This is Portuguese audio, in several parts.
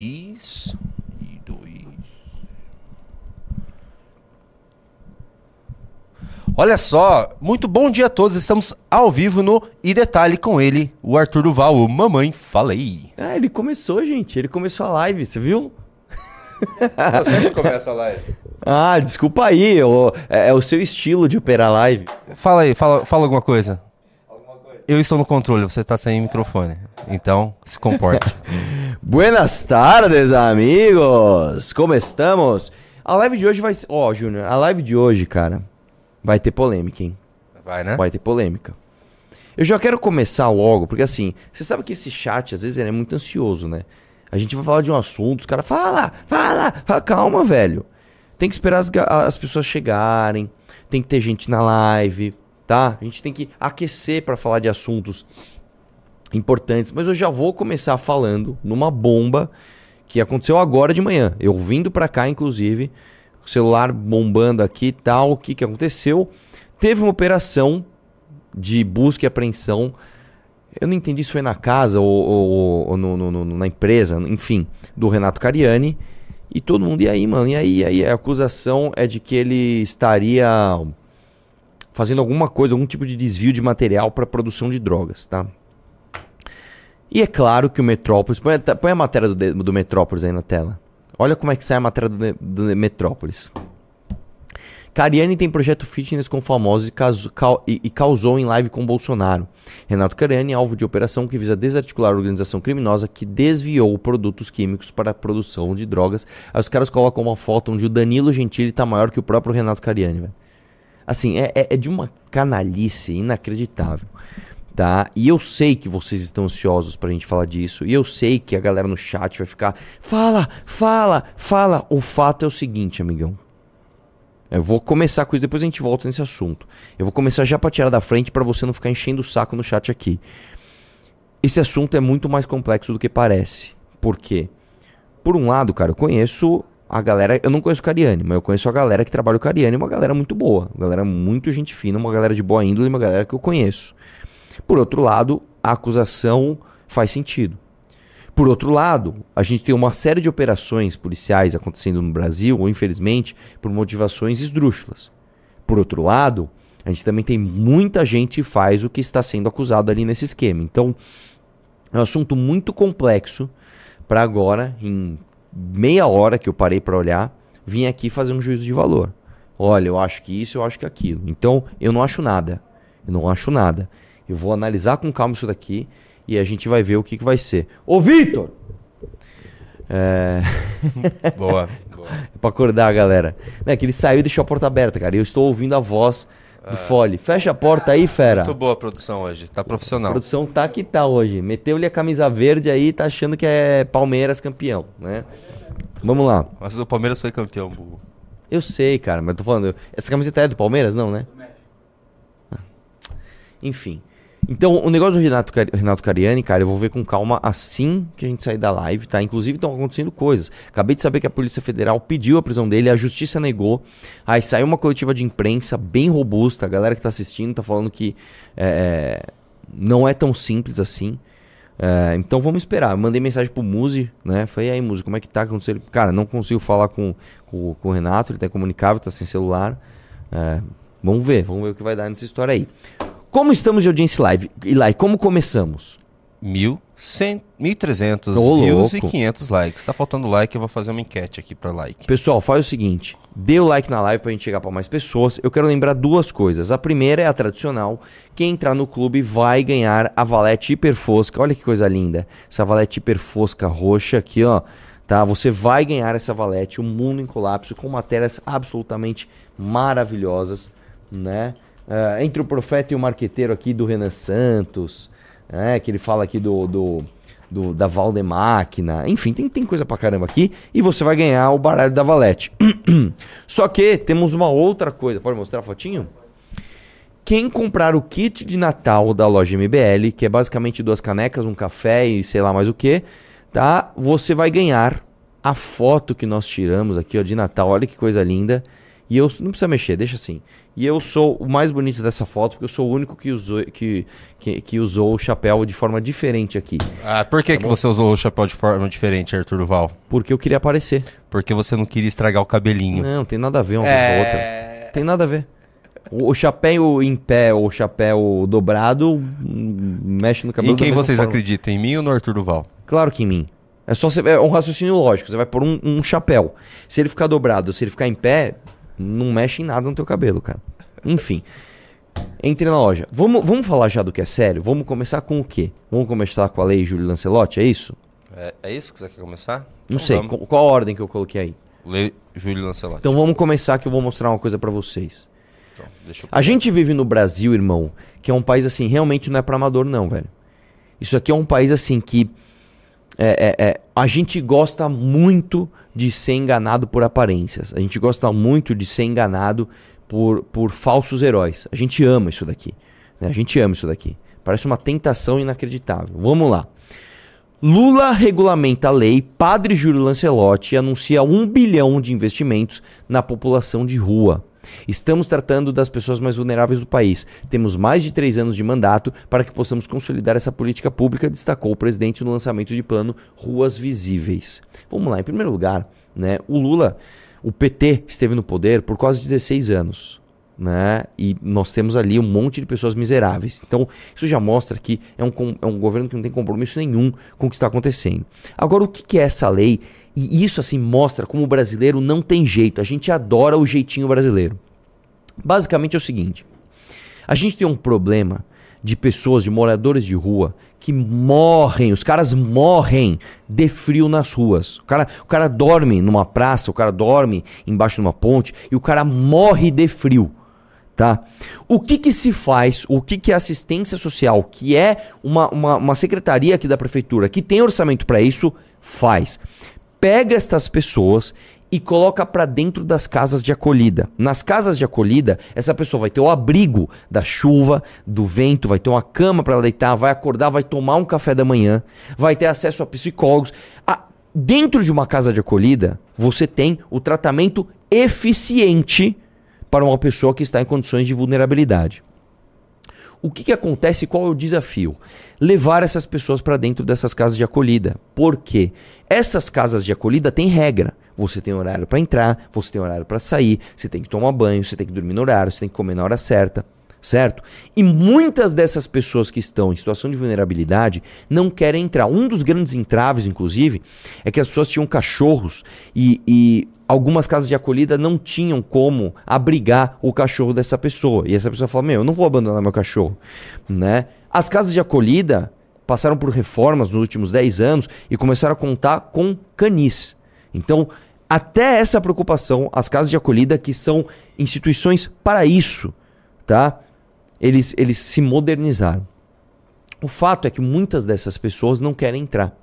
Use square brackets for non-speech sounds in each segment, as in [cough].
Isso. E dois. Olha só, muito bom dia a todos. Estamos ao vivo no E Detalhe com ele, o Arthur Duval, o Mamãe Falei. Ah, ele começou, gente. Ele começou a live, você viu? Você que começa a live. [laughs] Ah, desculpa aí. o- é, é o seu estilo de operar live. Fala aí, fala, fala alguma coisa. Eu estou no controle, você está sem microfone. Então, se comporte. [laughs] Buenas tardes, amigos! Como estamos? A live de hoje vai ser. Ó, Júnior, a live de hoje, cara, vai ter polêmica, hein? Vai, né? Vai ter polêmica. Eu já quero começar logo, porque assim, você sabe que esse chat, às vezes, ele é muito ansioso, né? A gente vai falar de um assunto, os caras fala, fala, fala, calma, velho. Tem que esperar as, as pessoas chegarem, tem que ter gente na live, tá? A gente tem que aquecer pra falar de assuntos importantes. Mas eu já vou começar falando numa bomba que aconteceu agora de manhã. Eu vindo pra cá, inclusive, celular bombando aqui e tal. O que, que aconteceu? Teve uma operação de busca e apreensão. Eu não entendi se foi na casa ou, ou- ou no- no- no- na empresa, enfim, do Renato Cariani. E todo mundo, e aí, mano? E aí? E aí? A acusação é de que ele estaria fazendo alguma coisa, algum tipo de desvio de material para produção de drogas, tá? E é claro que o Metrópolis. Põe, põe a matéria do, do Metrópolis aí na tela. Olha como é que sai a matéria do, do Metrópolis. Cariani tem projeto fitness com famosos e, casu- cau- e- e causou em live com Bolsonaro. Renato Cariani alvo de operação que visa desarticular a organização criminosa que desviou produtos químicos para a produção de drogas. Aí os caras colocam uma foto onde o Danilo Gentili tá maior que o próprio Renato Cariani, velho. Assim, é, é- é de uma canalice inacreditável. Tá? E eu sei que vocês estão ansiosos pra gente falar disso. E eu sei que a galera no chat vai ficar. Fala, fala, fala. O fato é o seguinte, amigão. Eu vou começar com isso, depois a gente volta nesse assunto. Eu vou começar já pra tirar da frente pra você não ficar enchendo o saco no chat aqui. Esse assunto é muito mais complexo do que parece. Por quê? Por um lado, cara, eu conheço a galera. Eu não conheço o Cariani, mas eu conheço a galera que trabalha o Cariani, uma galera muito boa. Uma galera muito gente fina, uma galera de boa índole, uma galera que eu conheço. Por outro lado, a acusação faz sentido. Por outro lado, a gente tem uma série de operações policiais acontecendo no Brasil, infelizmente, por motivações esdrúxulas. Por outro lado, a gente também tem muita gente que faz o que está sendo acusado ali nesse esquema. Então, é um assunto muito complexo para agora, em meia hora que eu parei para olhar, vim aqui fazer um juízo de valor. Olha, eu acho que isso, eu acho que aquilo. Então, eu não acho nada. Eu não acho nada. Eu vou analisar com calma isso daqui e a gente vai ver o que, que vai ser. Ô, Vitor! É. [laughs] Boa. boa. [laughs] pra acordar a galera. Não, é que ele saiu e deixou a porta aberta, cara. E eu estou ouvindo a voz do Fole. Fecha a porta aí, fera. Muito boa a produção hoje. Tá A profissional. produção tá que tá hoje. Meteu-lhe a camisa verde aí, tá achando que é Palmeiras campeão, né? Vamos lá. Mas o Palmeiras foi campeão, burro. Eu sei, cara, mas eu tô falando. Essa camiseta é do Palmeiras, não, né? Ah. Enfim. Então, o negócio do Renato, Renato Cariani, cara, eu vou ver com calma assim que a gente sair da live, tá? Inclusive, estão acontecendo coisas. Acabei de saber que a Polícia Federal pediu a prisão dele, a Justiça negou. Aí saiu uma coletiva de imprensa bem robusta. A galera que tá assistindo tá falando que é, não é tão simples assim. É, então vamos esperar. Eu mandei mensagem pro Muzi, né? Falei, aí, Muzi, como é que tá? Aconteceu? Cara, não consigo falar com, com, com o Renato, ele tá incomunicável, tá sem celular. É, vamos ver, vamos ver o que vai dar nessa história aí. Como estamos de audiência live? E lá, como começamos? 1.100, 1.300 Ô, views louco. e 500 likes. Tá faltando like, eu vou fazer uma enquete aqui pra like. Pessoal, faz o seguinte: dê o like na live pra gente chegar pra mais pessoas. Eu quero lembrar duas coisas. A primeira é a tradicional: quem entrar no clube vai ganhar a valete hiper fosca. Olha que coisa linda. Essa valete hiper fosca roxa aqui, ó. Tá? Você vai ganhar essa valete, o mundo em colapso, com matérias absolutamente maravilhosas, né? Ah, entre o profeta e o marqueteiro aqui do Renan Santos, né? Que ele fala aqui do, do, do- da Valdemáquina. Enfim, tem, tem coisa pra caramba aqui. E você vai ganhar o baralho da Valete. [clears throat] Só que temos uma outra coisa. Pode mostrar a fotinho? Quem comprar o kit de Natal da loja MBL, que é basicamente duas canecas, um café e sei lá mais o que, tá? Você vai ganhar a foto que nós tiramos aqui, ó, de Natal. Olha que coisa linda. E eu não precisa mexer, deixa assim. E eu sou o mais bonito dessa foto, porque eu sou o único que usou, que, que, que usou o chapéu de forma diferente aqui. Ah, por que, que você usou o chapéu de forma diferente, Arthur Duval? Porque eu queria aparecer. Porque você não queria estragar o cabelinho. Não, tem nada a ver uma coisa com a outra. Tem nada a ver. O, o chapéu em pé ou o chapéu dobrado hum, mexe no cabelo em da quem vocês forma. acreditam? Em mim ou no Arthur Duval? Claro que em mim. É só você, é um raciocínio lógico. Você vai pôr um, um chapéu. Se ele ficar dobrado, se ele ficar em pé, não mexe em nada no teu cabelo, cara. Enfim. Entre na loja. Vamos, vamos falar já do que é sério? Vamos começar com o quê? Vamos começar com a lei Júlio Lancelotti, é isso? É, é isso que você quer começar? Não Então sei. vamos. Qual, a ordem que eu coloquei aí? Lei Júlio Lancelotti. Então vamos começar que eu vou mostrar uma coisa pra vocês. Então, deixa eu... A gente vive no Brasil, irmão, que é um país assim, realmente não é pra amador, não, velho. Isso aqui é um país assim que. É, é, é, a gente gosta muito de ser enganado por aparências. A gente gosta muito de ser enganado por, por falsos heróis. A gente ama isso daqui. né? A gente ama isso daqui. Parece uma tentação inacreditável. Vamos lá. Lula regulamenta a lei, Padre Júlio Lancelotti anuncia um bilhão de investimentos na população de rua. Estamos tratando das pessoas mais vulneráveis do país. Temos mais de três anos de mandato para que possamos consolidar essa política pública, destacou o presidente no lançamento de plano Ruas Visíveis. Vamos lá, em primeiro lugar, né, o Lula, o PT, esteve no poder por quase 16 anos né? E nós temos ali um monte de pessoas miseráveis. Então, isso já mostra que é um, é um governo que não tem compromisso nenhum com o que está acontecendo. Agora, o que que é essa lei? E isso, assim, mostra como o brasileiro não tem jeito. A gente adora o jeitinho brasileiro. Basicamente é o seguinte: a gente tem um problema de pessoas, de moradores de rua, que morrem, os caras morrem de frio nas ruas. O cara, o cara dorme numa praça, o cara dorme embaixo de uma ponte e o cara morre de frio. Tá? O que, que se faz, o que, que é assistência social, que é uma, uma, uma secretaria aqui da prefeitura que tem orçamento para isso, faz? Pega estas pessoas e coloca para dentro das casas de acolhida. Nas casas de acolhida, essa pessoa vai ter o abrigo da chuva, do vento, vai ter uma cama para deitar, vai acordar, vai tomar um café da manhã, vai ter acesso a psicólogos. Ah, dentro de uma casa de acolhida, você tem o tratamento eficiente para uma pessoa que está em condições de vulnerabilidade. O que, que acontece? Qual é o desafio? Levar essas pessoas para dentro dessas casas de acolhida. Por quê? Essas casas de acolhida têm regra. Você tem horário para entrar, você tem horário para sair, você tem que tomar banho, você tem que dormir no horário, você tem que comer na hora certa, certo? E muitas dessas pessoas que estão em situação de vulnerabilidade não querem entrar. Um dos grandes entraves, inclusive, é que as pessoas tinham cachorros e, e algumas casas de acolhida não tinham como abrigar o cachorro dessa pessoa. E essa pessoa fala: Meu, eu não vou abandonar meu cachorro. Né? As casas de acolhida passaram por reformas nos últimos 10 anos e começaram a contar com canis. Então, até essa preocupação, as casas de acolhida, que são instituições para isso, tá? Eles, eles se modernizaram. O fato é que muitas dessas pessoas não querem entrar.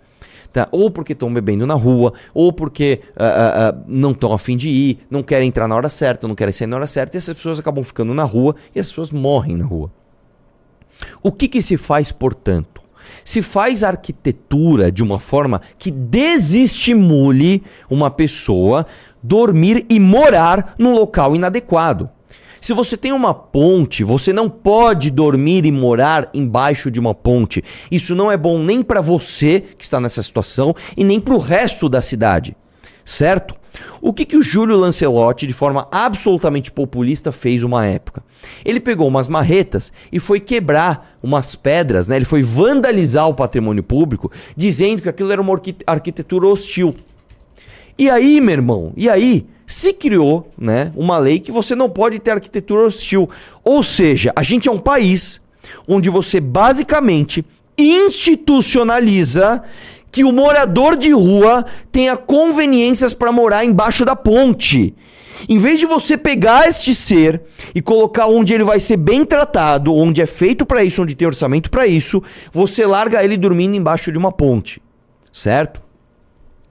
Tá? Ou porque estão bebendo na rua, ou porque ah, ah, não estão afim de ir, não querem entrar na hora certa, não querem sair na hora certa, e essas pessoas acabam ficando na rua e as pessoas morrem na rua. O que, que se faz, portanto? Se faz arquitetura de uma forma que desestimule uma pessoa dormir e morar num local inadequado. Se você tem uma ponte, você não pode dormir e morar embaixo de uma ponte. Isso não é bom nem para você que está nessa situação e nem para o resto da cidade. Certo? O que, que o Júlio Lancelotti, de forma absolutamente populista, fez uma época? Ele pegou umas marretas e foi quebrar umas pedras, né? ele foi vandalizar o patrimônio público, dizendo que aquilo era uma arqui- arquitetura hostil. E aí, meu irmão, e aí se criou, né, uma lei que você não pode ter arquitetura hostil. Ou seja, a gente é um país onde você basicamente institucionaliza que o morador de rua tenha conveniências para morar embaixo da ponte. Em vez de você pegar este ser e colocar onde ele vai ser bem tratado, onde é feito para isso, onde tem orçamento para isso, você larga ele dormindo embaixo de uma ponte. Certo?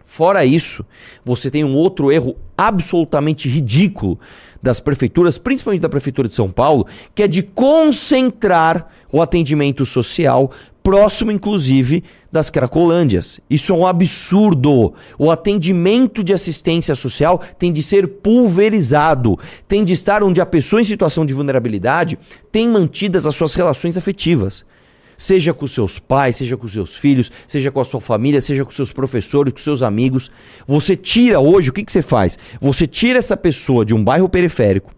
Fora isso, você tem um outro erro absolutamente ridículo das prefeituras, principalmente da prefeitura de São Paulo, que é de concentrar o atendimento social próximo, inclusive, das Cracolândias. Isso é um absurdo. O atendimento de assistência social tem de ser pulverizado, tem de estar onde a pessoa em situação de vulnerabilidade tem mantidas as suas relações afetivas. Seja com seus pais, seja com seus filhos, seja com a sua família, seja com seus professores, com seus amigos. Você tira hoje, o que, que você faz? Você tira essa pessoa de um bairro periférico,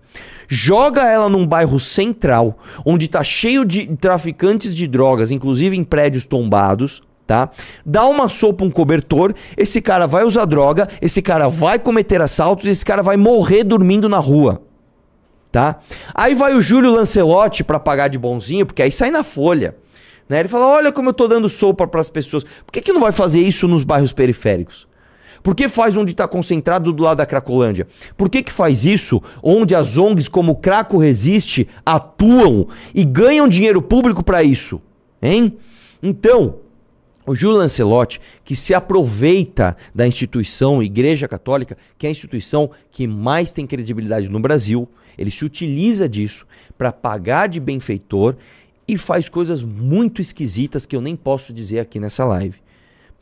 joga ela num bairro central, onde está cheio de traficantes de drogas, inclusive em prédios tombados, tá? Dá uma sopa, um cobertor, esse cara vai usar droga, esse cara vai cometer assaltos, esse cara vai morrer dormindo na rua. Tá? Aí vai o Júlio Lancelotti para pagar de bonzinho, porque aí sai na folha. Né? Ele fala: olha como eu tô dando sopa para as pessoas. Por que, que não vai fazer isso nos bairros periféricos? Por que faz onde está concentrado do lado da Cracolândia? Por que, que faz isso onde as ONGs como Craco Resiste atuam e ganham dinheiro público para isso? Hein? Então, o Júlio Lancelotti, que se aproveita da instituição Igreja Católica, que é a instituição que mais tem credibilidade no Brasil, ele se utiliza disso para pagar de benfeitor e faz coisas muito esquisitas que eu nem posso dizer aqui nessa live,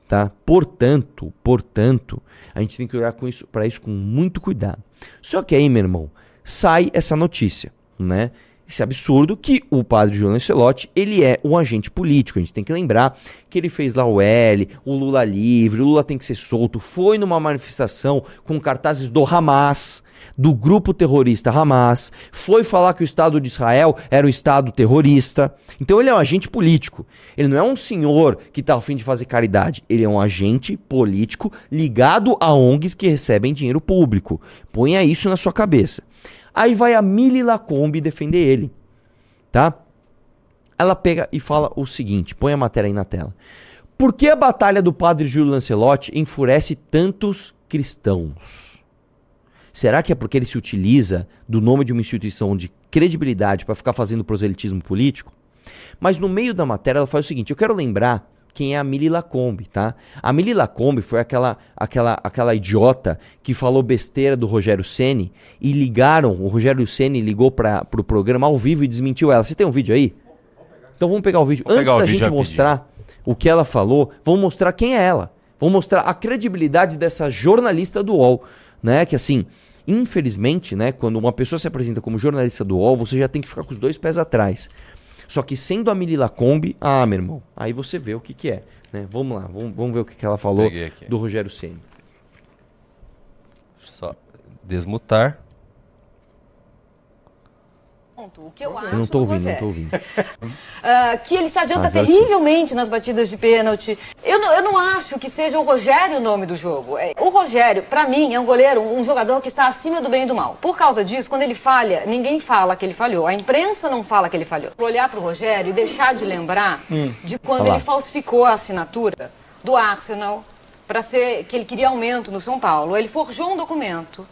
tá? Portanto, portanto, a gente tem que olhar com isso para isso com muito cuidado. Só que aí, meu irmão, sai essa notícia, né? Esse absurdo que o padre João Lancelotti, ele é um agente político. A gente tem que lembrar que ele fez lá o L, o Lula livre, o Lula tem que ser solto. Foi numa manifestação com cartazes do Hamas, do grupo terrorista Hamas. Foi falar que o Estado de Israel era um Estado terrorista. Então ele é um agente político. Ele não é um senhor que está ao fim de fazer caridade. Ele é um agente político ligado a ONGs que recebem dinheiro público. Ponha isso na sua cabeça. Aí vai a Mili Lacombe defender ele, tá? Ela pega e fala o seguinte, põe a matéria aí na tela. Por que a batalha do padre Júlio Lancelotti enfurece tantos cristãos? Será que é porque ele se utiliza do nome de uma instituição de credibilidade para ficar fazendo proselitismo político? Mas no meio da matéria ela faz o seguinte: eu quero lembrar quem é a Mili Lacombe, tá? A Mili Lacombe foi aquela, aquela, aquela idiota que falou besteira do Rogério Ceni e ligaram, o Rogério Ceni ligou para pro programa ao vivo e desmentiu ela. Você tem um vídeo aí? Então vamos pegar o vídeo. Antes o da vídeo gente mostrar o que ela falou, vamos mostrar quem é ela. Vamos mostrar a credibilidade dessa jornalista do UOL, né? Que assim, infelizmente, né, quando uma pessoa se apresenta como jornalista do UOL, você já tem que ficar com os dois pés atrás. Só que sendo a Mili Lacombe, ah, meu irmão, aí você vê o que, que é. Né? Vamos lá, vamos, vamos ver o que, que ela falou do Rogério Ceni. Só desmutar. O que eu acho Eu não tô do ouvindo, não [laughs] ouvindo. Ah, que ele se adianta Ah, terrivelmente nas batidas de pênalti. Eu não, eu não acho que seja o Rogério o nome do jogo. É, O Rogério, pra mim, é um goleiro, um jogador que está acima do bem e do mal. Por causa disso, quando ele falha, ninguém fala que ele falhou. A imprensa não fala que ele falhou. Olhar pro Rogério e deixar de lembrar de quando ele falsificou a assinatura do Arsenal para ser que ele queria aumento no São Paulo. Ele forjou um documento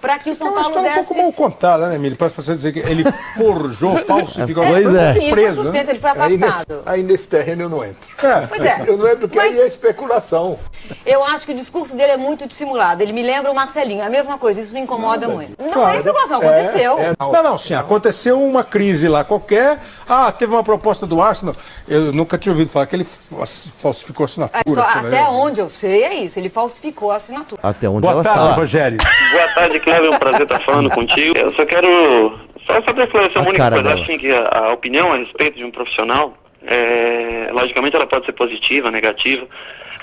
para que o São É uma Paulo história um desse pouco mal contada, né, Emílio? Para você dizer que ele [laughs] forjou, falsificou. Pois Foi é. preso, Preso, foi né? suspenso, ele foi Aí nesse, afastado. aí nesse terreno eu não entro. É. Pois é. Eu não entro porque Mas- aí é especulação. Eu acho que o discurso dele é muito dissimulado. Ele me lembra o Marcelinho. É a mesma coisa, isso me incomoda muito. Não Claro. é especulação, aconteceu. É, é, Não, não, sim, aconteceu uma crise lá qualquer. Ah, teve uma proposta do Arsenal. Eu nunca tinha ouvido falar que ele fa- falsificou a assinatura. até onde eu sei é isso, ele falsificou a assinatura. Até onde Boa ela tarde, sabe. Rogério. Boa tarde, Cléber. É um prazer estar falando contigo. Eu só quero. Só, só para esclarecer uma única coisa. assim, que a, a opinião a respeito de um profissional, é, logicamente, ela pode ser positiva, negativa.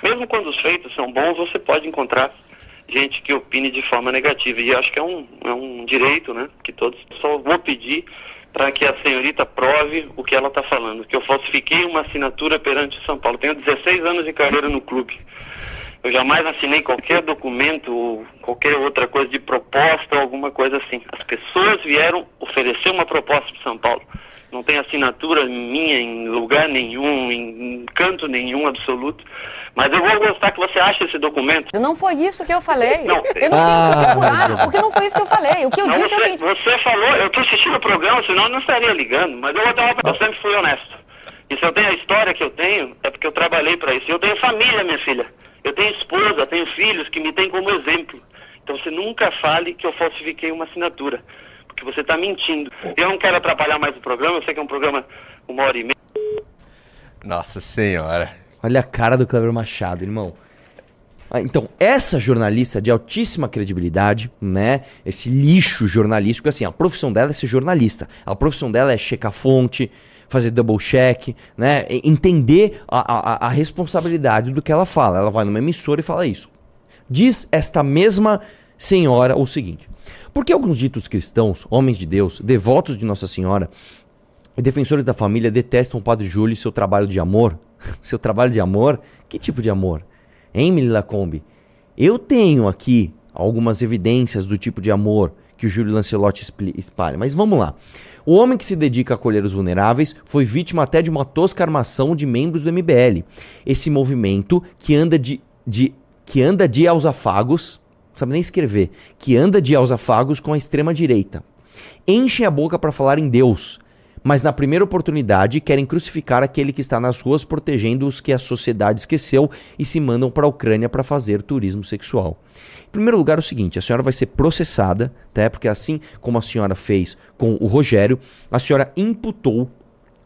Mesmo quando os feitos são bons, você pode encontrar gente que opine de forma negativa. E acho que é um, é um direito, né? Que todos. Só vou pedir para que a senhorita prove o que ela está falando. Que eu falsifiquei uma assinatura perante o São Paulo. Tenho 16 anos de carreira no clube. Eu jamais assinei qualquer documento ou qualquer outra coisa de proposta ou alguma coisa assim. As pessoas vieram oferecer uma proposta para São Paulo. Não tem assinatura minha em lugar nenhum, em canto nenhum absoluto. Mas eu vou gostar que você ache esse documento. Não foi isso que eu falei. Não. Eu não Ah. tenho que procurar, porque não foi isso que eu falei. O que eu Não, disse é você, seguinte. você falou, eu tô assistindo o programa, senão eu não estaria ligando. Mas eu, vou dar uma- eu sempre fui honesto. E se eu tenho a história que eu tenho, é porque eu trabalhei para isso. E eu tenho família, minha filha. Eu tenho esposa, tenho filhos que me têm como exemplo. Então você nunca fale que eu falsifiquei uma assinatura, porque você está mentindo. Eu não quero atrapalhar mais o programa, eu sei que é um programa uma hora e meia. Nossa senhora. Olha a cara do Cleber Machado, irmão. Ah, Então, essa jornalista de altíssima credibilidade, né? Esse lixo jornalístico, assim, a profissão dela é ser jornalista. A profissão dela é checar fonte, fazer double check, né? Entender a, a- a responsabilidade do que ela fala. Ela vai numa emissora e fala isso. Diz esta mesma senhora o seguinte: Por que alguns ditos cristãos, homens de Deus, devotos de Nossa Senhora e defensores da família detestam o Padre Júlio e seu trabalho de amor? [laughs] seu trabalho de amor? Que tipo de amor? Hein, Emily Lacombe? Eu tenho aqui algumas evidências do tipo de amor que o Júlio Lancelotti espalha, mas vamos lá. O homem que se dedica a acolher os vulneráveis foi vítima até de uma tosca armação de membros do MBL. Esse movimento que anda de, de que anda de aos afagos, não sabe nem escrever, que anda de aos afagos com a extrema direita. Enchem a boca para falar em Deus, mas na primeira oportunidade querem crucificar aquele que está nas ruas protegendo os que a sociedade esqueceu e se mandam para a Ucrânia para fazer turismo sexual. Em primeiro lugar, é o seguinte: a senhora vai ser processada, tá? porque assim como a senhora fez com o Rogério, a senhora imputou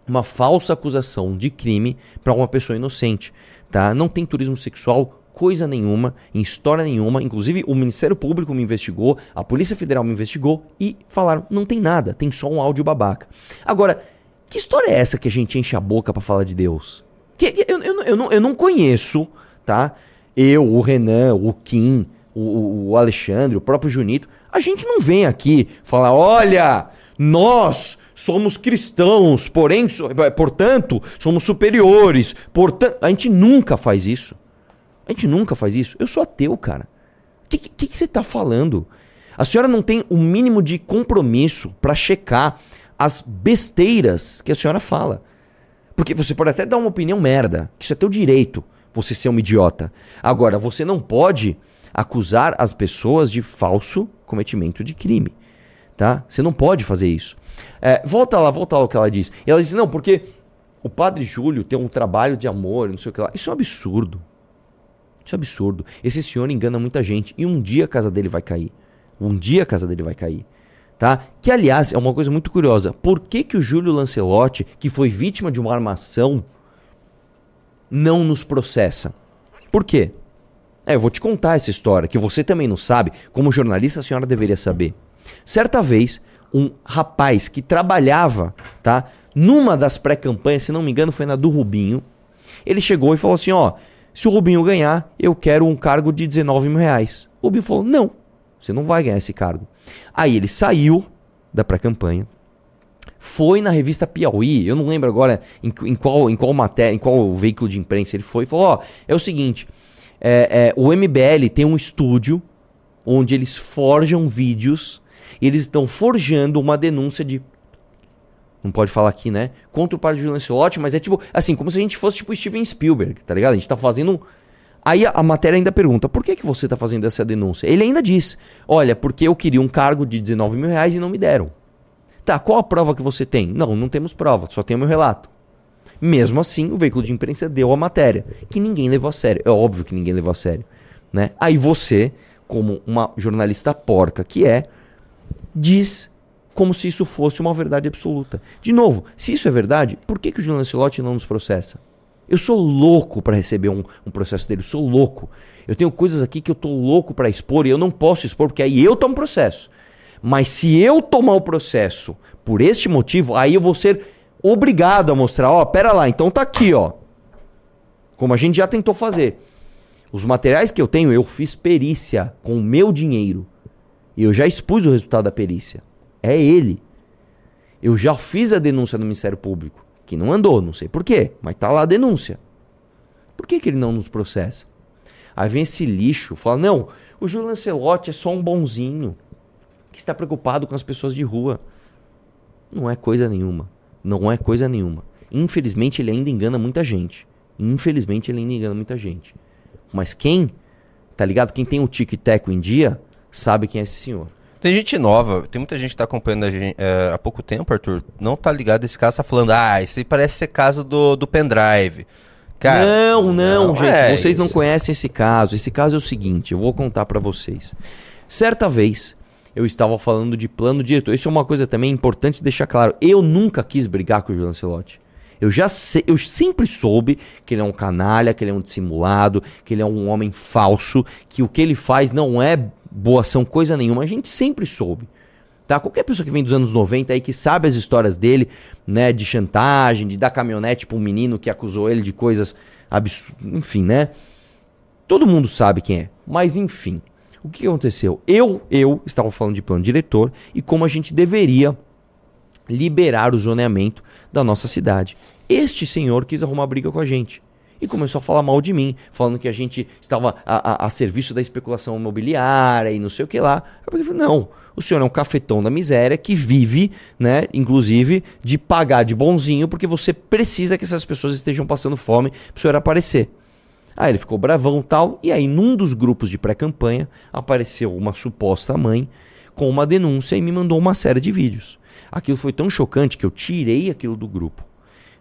uma falsa acusação de crime para uma pessoa inocente, tá? Não tem turismo sexual coisa nenhuma, em história nenhuma, inclusive o Ministério Público me investigou, a Polícia Federal me investigou e falaram, não tem nada, tem só um áudio babaca. Agora, que história é essa que a gente enche a boca para falar de Deus? Que, eu, eu, eu, não, eu não conheço, tá? Eu, o Renan, o Kim, o, o- Alexandre, o próprio Junito, a gente não vem aqui falar, olha, nós somos cristãos, porém, portanto, somos superiores. Portanto, a gente nunca faz isso. A gente nunca faz isso. Eu sou ateu, cara. O que, que, que você tá falando? A senhora não tem o mínimo de compromisso pra checar as besteiras que a senhora fala. Porque você pode até dar uma opinião merda, que isso é teu direito, você ser um idiota. Agora, você não pode acusar as pessoas de falso cometimento de crime, tá? Você não pode fazer isso. É, volta lá, volta lá o que ela diz. E ela diz, não, porque o padre Júlio tem um trabalho de amor, não sei o que lá. Isso é um absurdo. Isso é absurdo. Esse senhor engana muita gente e um dia a casa dele vai cair. Um dia a casa dele vai cair. Tá? Que aliás é uma coisa muito curiosa. Por que que o Júlio Lancelotti, que foi vítima de uma armação, não nos processa? Por quê? É, eu vou te contar essa história que você também não sabe, como jornalista a senhora deveria saber. Certa vez, um rapaz que trabalhava, tá, numa das pré-campanhas, se não me engano, foi na do Rubinho, ele chegou e falou assim, ó, se o Rubinho ganhar, eu quero um cargo de 19 mil reais. O Rubinho falou, não, você não vai ganhar esse cargo. Aí ele saiu da pré-campanha, foi na revista Piauí, eu não lembro agora em, em qual, em qual matéria, em qual veículo de imprensa ele foi, e falou, ó, é o seguinte, é, é, o MBL tem um estúdio onde eles forjam vídeos, e eles estão forjando uma denúncia de não pode falar aqui, né? Contra o padre Julian Lancelotti, mas é tipo, assim, como se a gente fosse tipo Steven Spielberg, tá ligado? A gente tá fazendo. Aí a, a matéria ainda pergunta: por que, que você tá fazendo essa denúncia? Ele ainda diz: olha, porque eu queria um cargo de 19 mil reais e não me deram. Tá, qual a prova que você tem? Não, não temos prova, só tem o meu relato. Mesmo assim, o veículo de imprensa deu a matéria, que ninguém levou a sério. É óbvio que ninguém levou a sério. Né? Aí você, como uma jornalista porca que é, diz como se isso fosse uma verdade absoluta. De novo, se isso é verdade, por que, que o Julian Lancelotti não nos processa? Eu sou louco para receber um, um processo dele, eu sou louco. Eu tenho coisas aqui que eu tô louco para expor e eu não posso expor, porque aí eu tomo processo. Mas se eu tomar o processo por este motivo, aí eu vou ser obrigado a mostrar, ó, pera lá, então tá aqui, ó. Como a gente já tentou fazer. Os materiais que eu tenho, eu fiz perícia com o meu dinheiro. E eu já expus o resultado da perícia. É ele. Eu já fiz a denúncia no Ministério Público, que não andou, não sei por quê, mas tá lá a denúncia. Por que, que ele não nos processa? Aí vem esse lixo, fala: não, o Júlio Lancelotti é só um bonzinho que está preocupado com as pessoas de rua. Não é coisa nenhuma. Não é coisa nenhuma. Infelizmente, ele ainda engana muita gente. Infelizmente, ele ainda engana muita gente. Mas quem, tá ligado? Quem tem o tic e teco em dia, sabe quem é esse senhor. Tem gente nova, tem muita gente que tá acompanhando a gente é, há pouco tempo, Arthur. Não tá ligado esse caso, tá falando, ah, isso aí parece ser caso do, do pendrive. Cara, não, não, não gente. é vocês não isso. conhecem esse caso. Esse caso é o seguinte, eu vou contar pra vocês. Certa vez, eu estava falando de plano diretor. Isso é uma coisa também importante deixar claro. Eu nunca quis brigar com o João Ancelotti. Eu já sei, eu sempre soube que ele é um canalha, que ele é um dissimulado, que ele é um homem falso, que o que ele faz não é boa ação, coisa nenhuma. A gente sempre soube. Tá? Qualquer pessoa que vem dos anos 90 aí que sabe as histórias dele, né, de chantagem, de dar caminhonete pra um menino que acusou ele de coisas absurdas, enfim, né? Todo mundo sabe quem é. Mas enfim, o que aconteceu? Eu, eu estava falando de plano diretor e como a gente deveria liberar o zoneamento da nossa cidade. Este senhor quis arrumar briga com a gente. E começou a falar mal de mim, falando que a gente estava a, a- a serviço da especulação imobiliária e não sei o que lá. Eu falei, não, o senhor é um cafetão da miséria que vive, né, inclusive, de pagar de bonzinho, porque você precisa que essas pessoas estejam passando fome para o senhor aparecer. Aí ele ficou bravão tal, e aí num dos grupos de pré-campanha apareceu uma suposta mãe com uma denúncia e me mandou uma série de vídeos. Aquilo foi tão chocante que eu tirei aquilo do grupo,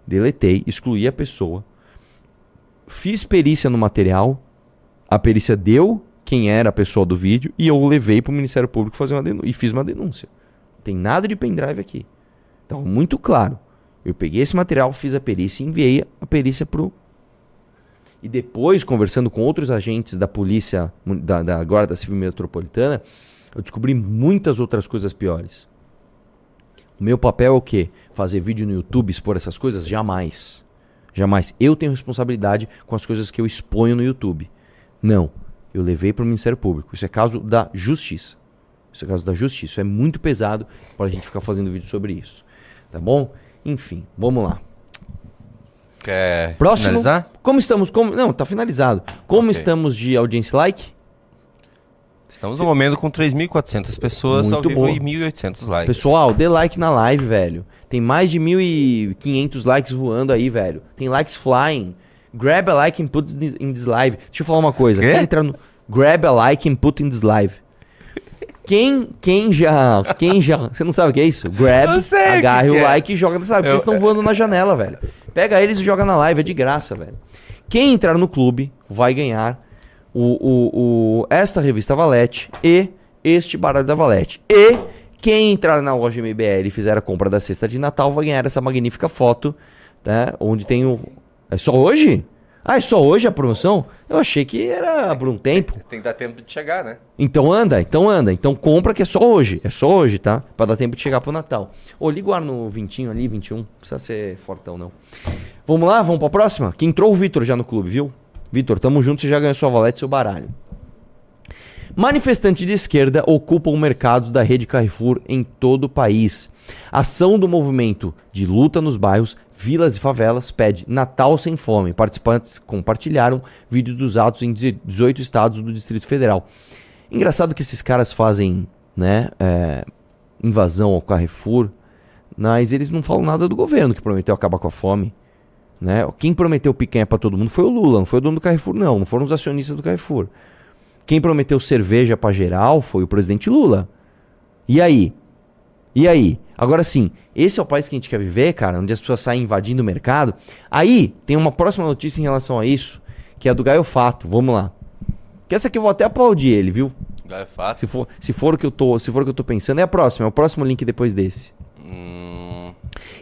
deletei, excluí a pessoa, fiz perícia no material, a perícia deu quem era a pessoa do vídeo e eu levei para o Ministério Público fazer uma denúncia e fiz uma denúncia. Não tem nada de pendrive aqui. Então, muito claro. Eu peguei esse material, fiz a perícia e enviei a perícia pro e depois, conversando com outros agentes da polícia, da, da Guarda Civil Metropolitana, eu descobri muitas outras coisas piores. O meu papel é o quê? Fazer vídeo no YouTube, expor essas coisas? Jamais. Jamais. Eu tenho responsabilidade com as coisas que eu exponho no YouTube. Não. Eu levei para o Ministério Público. Isso é caso da justiça. Isso é caso da justiça. Isso é muito pesado para a gente ficar fazendo vídeo sobre isso. Tá bom? Enfim, vamos lá. Quer Próximo. finalizar? Como estamos? Como, não, tá finalizado. Como Ok. estamos de audiência like? Estamos no momento com 3.400 pessoas Muito ao vivo boa. e 1.800 likes. Pessoal, dê like na live, velho. Tem mais de 1.500 likes voando aí, velho. Tem likes flying. Grab a like and put in this live. Deixa eu falar uma coisa. Quem entrar no Grab a like and put in this live. Quem, quem já, quem já, você não sabe o que é isso? Grab, agarre o é. like e joga, sabe? Porque Eu- eles estão voando na janela, velho. Pega eles e joga na live, é de graça, velho. Quem entrar no clube vai ganhar o, o, o, esta revista Valete e este baralho da Valete. E quem entrar na loja MBL e fizer a compra da cesta de Natal vai ganhar essa magnífica foto, tá? Onde tem o. É só hoje? Ah, é só hoje a promoção? Eu achei que era por um tempo. Tem que dar tempo de chegar, né? Então anda, então anda. Então compra que é só hoje. É só hoje, tá? Pra dar tempo de chegar pro Natal. Ô, liga o ar no 20 ali, 21. Não precisa ser fortão, não. Vamos lá, vamos pra próxima? Que entrou o Vitor já no clube, viu? Vitor, tamo junto, você já ganhou sua valete e seu baralho. Manifestante de esquerda ocupa o mercado da rede Carrefour em todo o país. Ação do movimento de luta nos bairros, vilas e favelas pede Natal sem fome. Participantes compartilharam vídeos dos atos em 18 estados do Distrito Federal. Engraçado que esses caras fazem, né, é, invasão ao Carrefour, mas eles não falam nada do governo que prometeu acabar com a fome. Né? Quem prometeu picanha pra todo mundo foi o Lula, não foi o dono do Carrefour, não. Não foram os acionistas do Carrefour. Quem prometeu cerveja pra geral foi o presidente Lula. E aí? E aí? Agora sim, esse é o país que a gente quer viver, cara, onde as pessoas saem invadindo o mercado. Aí tem uma próxima notícia em relação a isso, que é a do Gaio Fato. Vamos lá. Que essa aqui eu vou até aplaudir ele, viu? É fácil. Se for, se for o que eu tô, se for o que eu tô pensando, é a próxima, é o próximo link depois desse. Hum,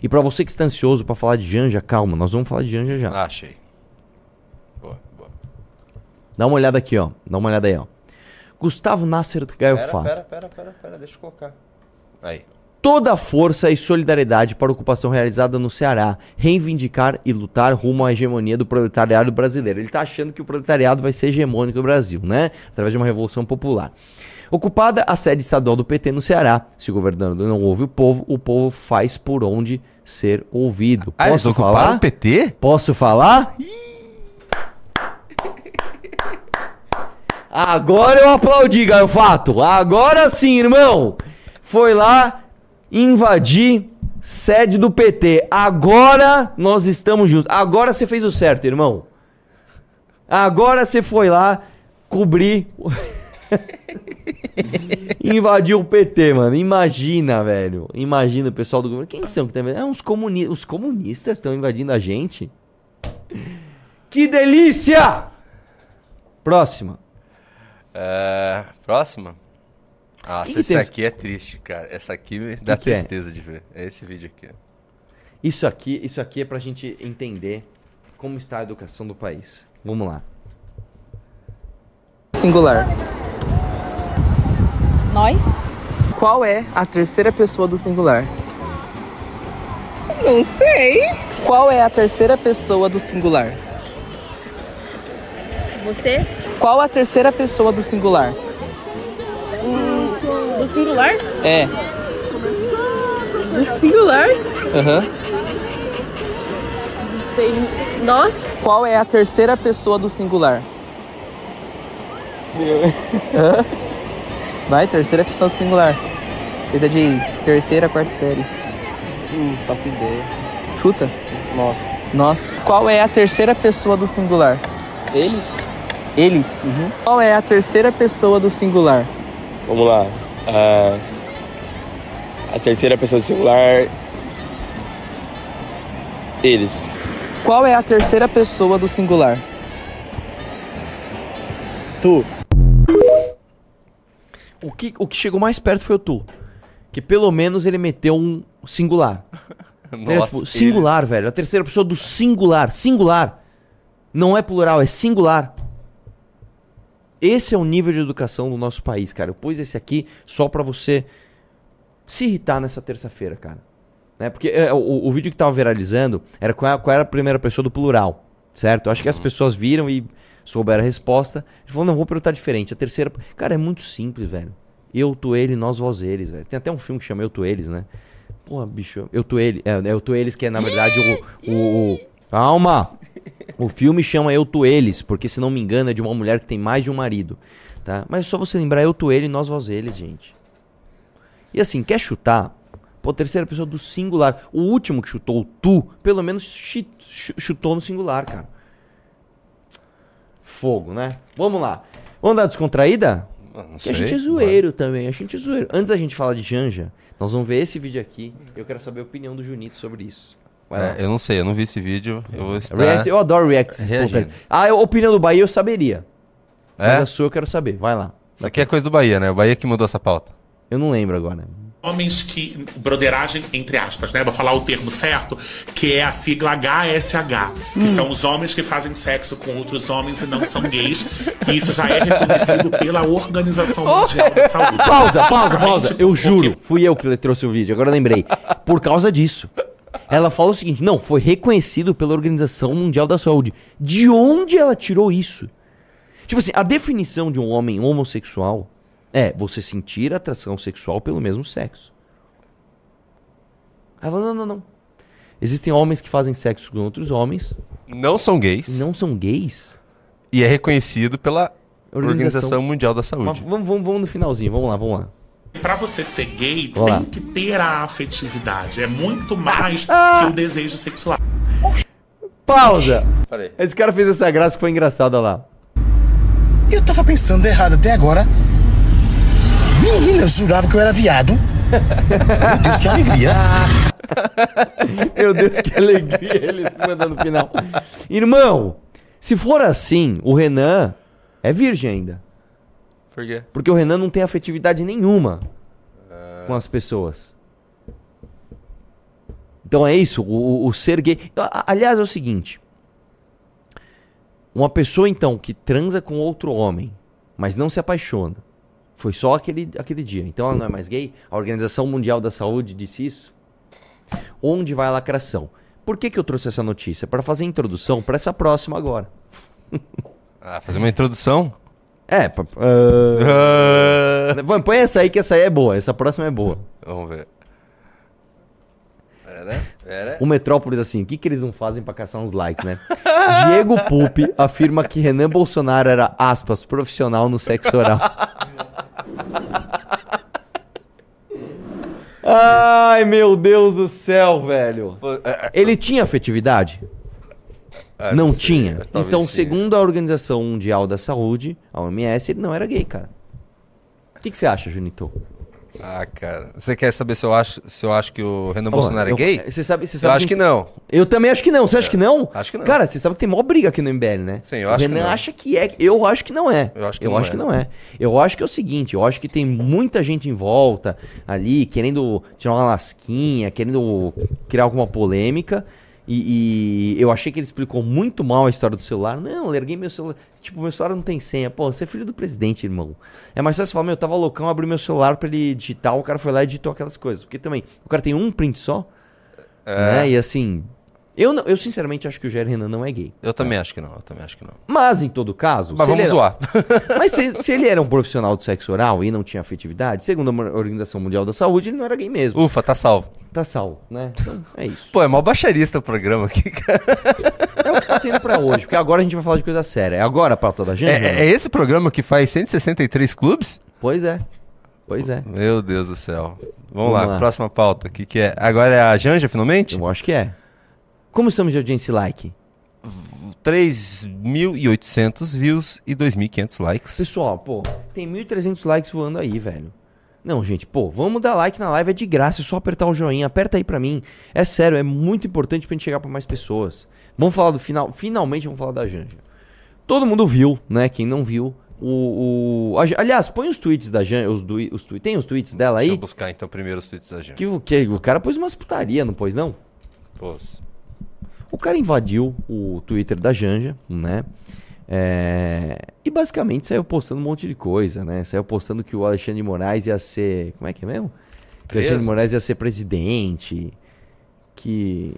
E pra você que está ansioso pra falar de Janja, calma, nós vamos falar de Janja já. ah, achei. Dá uma olhada aqui, ó. Dá uma olhada aí, ó. Gustavo Nasser Gaio Pera, Fato. pera, pera, pera, pera, deixa eu colocar. Aí. Toda a força e solidariedade para a ocupação realizada no Ceará, reivindicar e lutar rumo à hegemonia do proletariado brasileiro. Ele tá achando que o proletariado vai ser hegemônico no Brasil, né? Através de uma revolução popular. Ocupada a sede estadual do PT no Ceará. Se o governador não ouve o povo, o povo faz por onde ser ouvido. Ah, eles Posso ocuparam falar? o PT? Posso falar? Agora eu aplaudi, Gaio Fato. Agora sim, irmão. Foi lá invadir sede do PT. Agora nós estamos juntos. Agora você fez o certo, irmão. Agora você foi lá cobrir. Invadiu o [laughs] PT, mano. Imagina, velho. Imagina o pessoal do governo. Quem são que tá invadindo? É uns comunistas. Os comunistas estão invadindo a gente. Que delícia! Próxima. É, próxima. Nossa, que esse tem- aqui é triste, cara. Essa aqui me dá que é? tristeza de ver. É esse vídeo aqui. Isso aqui, isso aqui é pra gente entender como está a educação do país. Vamos lá. Singular. Nós? Qual é a terceira pessoa do singular? Não sei. Qual é a terceira pessoa do singular? Você? Qual a terceira pessoa do singular? Do singular? É. Do singular? Aham. Não sei. Nós? Qual é a terceira pessoa do singular? [laughs] Hã? Vai, terceira pessoa do singular. Coisa de terceira, quarta série. Hum, faço ideia. Chuta? Nós. Nós. Qual é a terceira pessoa do singular? Eles? Eles. Qual é a terceira pessoa do singular? Vamos lá. Ah, a terceira pessoa do singular. Eles. Qual é a terceira pessoa do singular? Tu. O que, o que chegou mais perto foi o tu. Que pelo menos ele meteu um singular. [laughs] É, Nossa, tipo, singular, velho. A terceira pessoa do singular. Singular. Não é plural, é singular. Esse é o nível de educação do nosso país, cara. Eu pus esse aqui só pra você se irritar nessa terça-feira, cara. Né? Porque é, o, o vídeo que tava viralizando era qual, é- qual era a primeira pessoa do plural, certo? Eu acho que as pessoas viram e souberam a resposta. Ele falou, não, vou perguntar diferente. A terceira... Cara, é muito simples, velho. Eu, tu, ele, nós, vós, eles, velho. Tem até um filme que chama Eu, tu, eles, né? Porra, bicho, eu, tu, ele... É, eu, tu, eles, que é, na verdade, o... o, o... Calma! O filme chama Eu, tu, eles, porque, se não me engano, é de uma mulher que tem mais de um marido, tá? Mas é só você lembrar Eu, tu, ele, nós, vós, eles, gente. E assim, quer chutar? Pô, terceira pessoa do singular. O último que chutou o tu, pelo menos chi- chu- chutou no singular, cara. Fogo, né? Vamos lá. Vamos dar descontraída? Não Que a sei, gente é vai. zoeiro também, a gente é zoeiro. Antes da gente falar de Janja, nós vamos ver esse vídeo aqui. Eu quero saber a opinião do Junito sobre isso. É, eu não sei, eu não vi esse vídeo. Eu vou estar... React, eu adoro reacts espontâneos. Ah, a opinião do Bahia eu saberia. Mas É? a sua eu quero saber. Vai lá. Isso aqui é coisa do Bahia, né? O Bahia que mudou essa pauta. Eu não lembro agora. Homens que. broderagem, entre aspas, né? Vou falar o termo certo, que é a sigla HSH, que são os homens que fazem sexo com outros homens e não são gays. E isso já é reconhecido pela Organização Mundial da Saúde. Pausa, pausa, pausa. Eu juro, fui eu que trouxe o vídeo, agora eu lembrei. Por causa disso. Ela fala o seguinte: não, foi reconhecido pela Organização Mundial da Saúde. De onde ela tirou isso? Tipo assim, a definição de um homem homossexual é você sentir atração sexual pelo mesmo sexo. Ela fala, não, não, não. Existem homens que fazem sexo com outros homens Não são gays não são gays. e é reconhecido pela Organização- Organização Mundial da Mas Saúde. vamos, vamos, vamos no finalzinho, vamos lá, vamos lá. Pra você ser gay, lá. tem que ter a afetividade. É muito mais Ah! que o desejo sexual. Pausa! Falei. Esse cara fez essa graça que foi engraçada lá. Eu tava pensando errado até agora. Menina, eu jurava que eu era viado. Meu Deus, que alegria. [laughs] Meu Deus, que alegria ele se mandando no final. Irmão, se for assim, o Renan é virgem ainda. Por quê? Porque o Renan não tem afetividade nenhuma com as pessoas. Então é isso, o, o- ser gay. Aliás, é o seguinte: uma pessoa então que transa com outro homem, mas não se apaixona, foi só aquele, aquele dia. Então ela não é mais gay. A Organização Mundial da Saúde disse isso. Onde vai a lacração? Por que, que eu trouxe essa notícia? Para fazer introdução para essa próxima agora. Ah, fazer uma introdução? É, ah, [laughs] Põe- Põe essa aí que essa aí é boa. Essa próxima é boa. Vamos ver. Pera, pera. O Metrópolis, assim, o que, que eles não fazem pra caçar uns likes, né? [laughs] Diego Pulpe afirma que Renan Bolsonaro era, aspas, profissional no sexo oral. [laughs] Ai, meu Deus do céu, velho. Ele tinha afetividade? Ah, não tinha. Então, sim. segundo a Organização Mundial da Saúde, a OMS, ele não era gay, cara. O que, que você acha, Junito? Ah, cara. Você quer saber se eu acho, se eu acho que o Renan Bolsonaro eu- é gay? Você sabe, você eu sabe acho que quem- não. Eu também acho que não. Você acha que não? acho que não. Cara, você sabe que tem maior briga aqui no MBL, né? Sim, eu o acho que Renan não. acha que é. Eu acho que não é. Eu acho que eu não acho é. que não é. Eu acho que é o seguinte, eu acho que tem muita gente em volta ali querendo tirar uma lasquinha, querendo criar alguma polêmica. E, e eu achei que ele explicou muito mal a história do celular. Não, eu larguei meu celular. Tipo, meu celular não tem senha. Pô, você é filho do presidente, irmão. É mais fácil falar, meu, eu tava loucão, abri meu celular pra ele digitar, o cara foi lá e digitou aquelas coisas. Porque também, o cara tem um print só. É. Né? E assim. Eu, não- eu sinceramente acho que o Jair Renan não é gay. Eu também acho que não, eu também acho que não. Mas, em todo caso. Mas se vamos era- zoar. [laughs] Mas se, se ele era um profissional do sexo oral e não tinha afetividade, segundo a Organização Mundial da Saúde, ele não era gay mesmo. Ufa, tá salvo. Tá salvo, né? Então, é isso. Pô, é mó baixarista o programa aqui, cara. É o que tá tendo pra hoje, porque agora a gente vai falar de coisa séria. É agora a pauta da gente? É, é esse programa que faz 163 clubes? Pois é. Pois é. Meu Deus do céu. Vamos, Vamos lá, lá. próxima pauta. O que, que é? Agora é a Janja, finalmente? Eu acho que é. Como estamos de audiência e like? 3.800 views e 2.500 likes. Pessoal, pô, tem 1.300 likes voando aí, velho. Não, gente, pô, vamos dar like na live, é de graça, é só apertar o joinha, aperta aí pra mim. É sério, é muito importante pra gente chegar pra mais pessoas. Vamos falar do final, finalmente vamos falar da Janja. Todo mundo viu, né? Quem não viu, o... o- a- aliás, põe os tweets da Janja, os, dui- os tweets, tem os tweets dela Deixa aí? eu buscar então primeiro os tweets da Janja. Que, o- que o cara pôs umas putaria, não pôs não? Pô, O cara invadiu o Twitter da Janja, né? É, E basicamente saiu postando um monte de coisa, né? Saiu postando que o Alexandre de Moraes ia ser. Como é que é mesmo? Que o Preso? Alexandre de Moraes ia ser presidente. Que.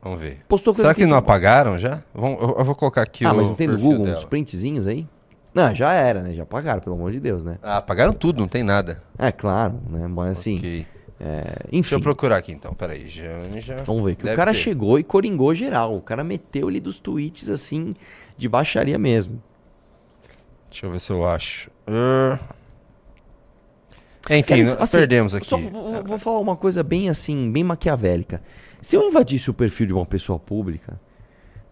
Vamos ver. Postou Será que não apagaram já? Vamos- eu, vou colocar aqui ah, o mas não tem no Google dela. uns printzinhos aí? Não, já era, né? Já apagaram, pelo amor de Deus, né? Ah, apagaram tudo, não tem nada. É, claro, né? Mas assim. Ok. É, Deixa enfim. eu procurar aqui então, peraí. Janja. Vamos ver, que o cara ter. chegou e coringou geral. O cara meteu ali dos tweets assim, de baixaria mesmo. Deixa eu ver se eu acho. Ah. Enfim, nós assim, perdemos aqui. Só vou, vou falar uma coisa bem assim, bem maquiavélica. Se eu invadisse o perfil de uma pessoa pública,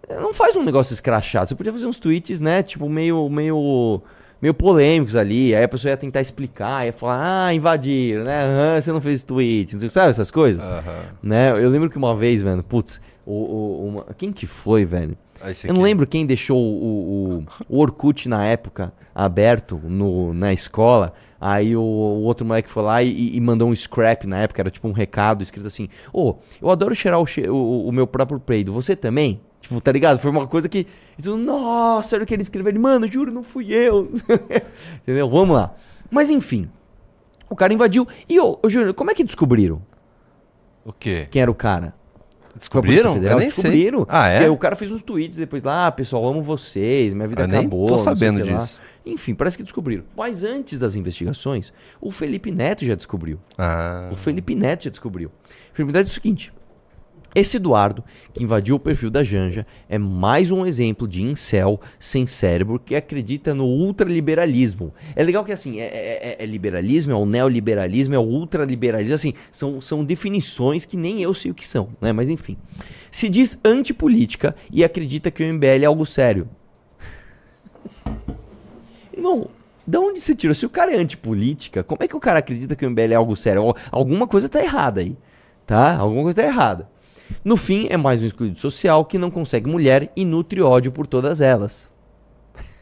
não faz um negócio escrachado. Você podia fazer uns tweets, né? Tipo, meio, meio, meio polêmicos ali. Aí a pessoa ia tentar explicar, ia falar, ah, invadir, né? Aham, você não fez tweet, não sei- sabe essas coisas? Né? Eu lembro que uma vez, mano, putz, o, o- uma- quem que foi, velho? Ah, esse Eu não aqui. lembro quem deixou o, o, o Orkut na época aberto no, na escola. Aí o, o outro moleque foi lá e, e mandou um scrap na época, era tipo um recado escrito assim: Ô, eu adoro cheirar o, che- o, o meu próprio peido, você também? Tipo, tá ligado? Foi uma coisa que. Nossa, olha o que ele escreveu. Ele, Mano, juro, não fui eu. [laughs] Entendeu? Vamos lá. Mas enfim, o cara invadiu. E ô, ô Júnior, como é que descobriram O quê? quem era o cara? Descobriram? Federal, Eu nem sei. descobriram. Ah, é? O cara fez uns tweets depois lá, ah, pessoal, amo vocês, minha vida Eu acabou. tô sei sabendo que lá. disso. Enfim, parece que descobriram. Mas antes das investigações, o Felipe Neto já descobriu. Ah. O Felipe Neto já descobriu. O Felipe Neto é o seguinte. Esse Eduardo, que invadiu o perfil da Janja, é mais um exemplo de incel sem cérebro que acredita no ultraliberalismo. É legal que assim, é, é- é liberalismo, é o neoliberalismo, é o ultraliberalismo, assim, são, são definições que nem eu sei o que são, né? Mas enfim. Se diz antipolítica e acredita que o MBL é algo sério. [laughs] Irmão, da onde você tirou? Se o cara é antipolítica, como é que o cara acredita que o MBL é algo sério? Al- Alguma coisa tá errada aí, tá? Alguma coisa tá errada. No fim, é mais um excluído social que não consegue mulher e nutre ódio por todas elas.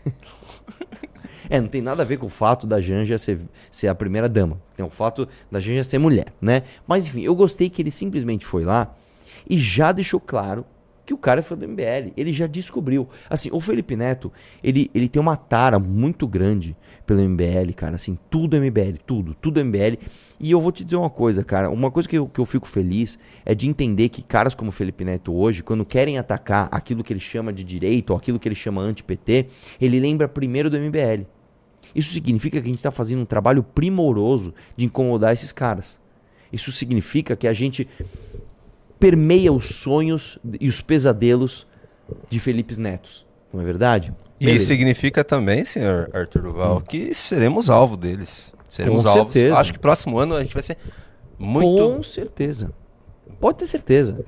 [laughs] é, não tem nada a ver com o fato da Janja ser, ser a primeira dama. Tem o fato da Janja ser mulher, né? Mas enfim, eu gostei que ele simplesmente foi lá e já deixou claro que o cara foi do MBL. Ele já descobriu. Assim, o Felipe Neto, ele, ele tem uma tara muito grande pelo MBL, cara. Assim, tudo MBL, tudo, tudo MBL. E eu vou te dizer uma coisa, cara. Uma coisa que eu, que eu fico feliz é de entender que caras como o Felipe Neto hoje, quando querem atacar aquilo que ele chama de direito ou aquilo que ele chama anti-PT, ele lembra primeiro do MBL. Isso significa que a gente está fazendo um trabalho primoroso de incomodar esses caras. Isso significa que a gente permeia os sonhos e os pesadelos de Felipe Netos. Não é verdade? E Beleza. significa também, senhor Arthur Duval, que seremos alvo deles. Seremos Com alvos. certeza. Acho que próximo ano a gente vai ser muito. Com certeza. Pode ter certeza.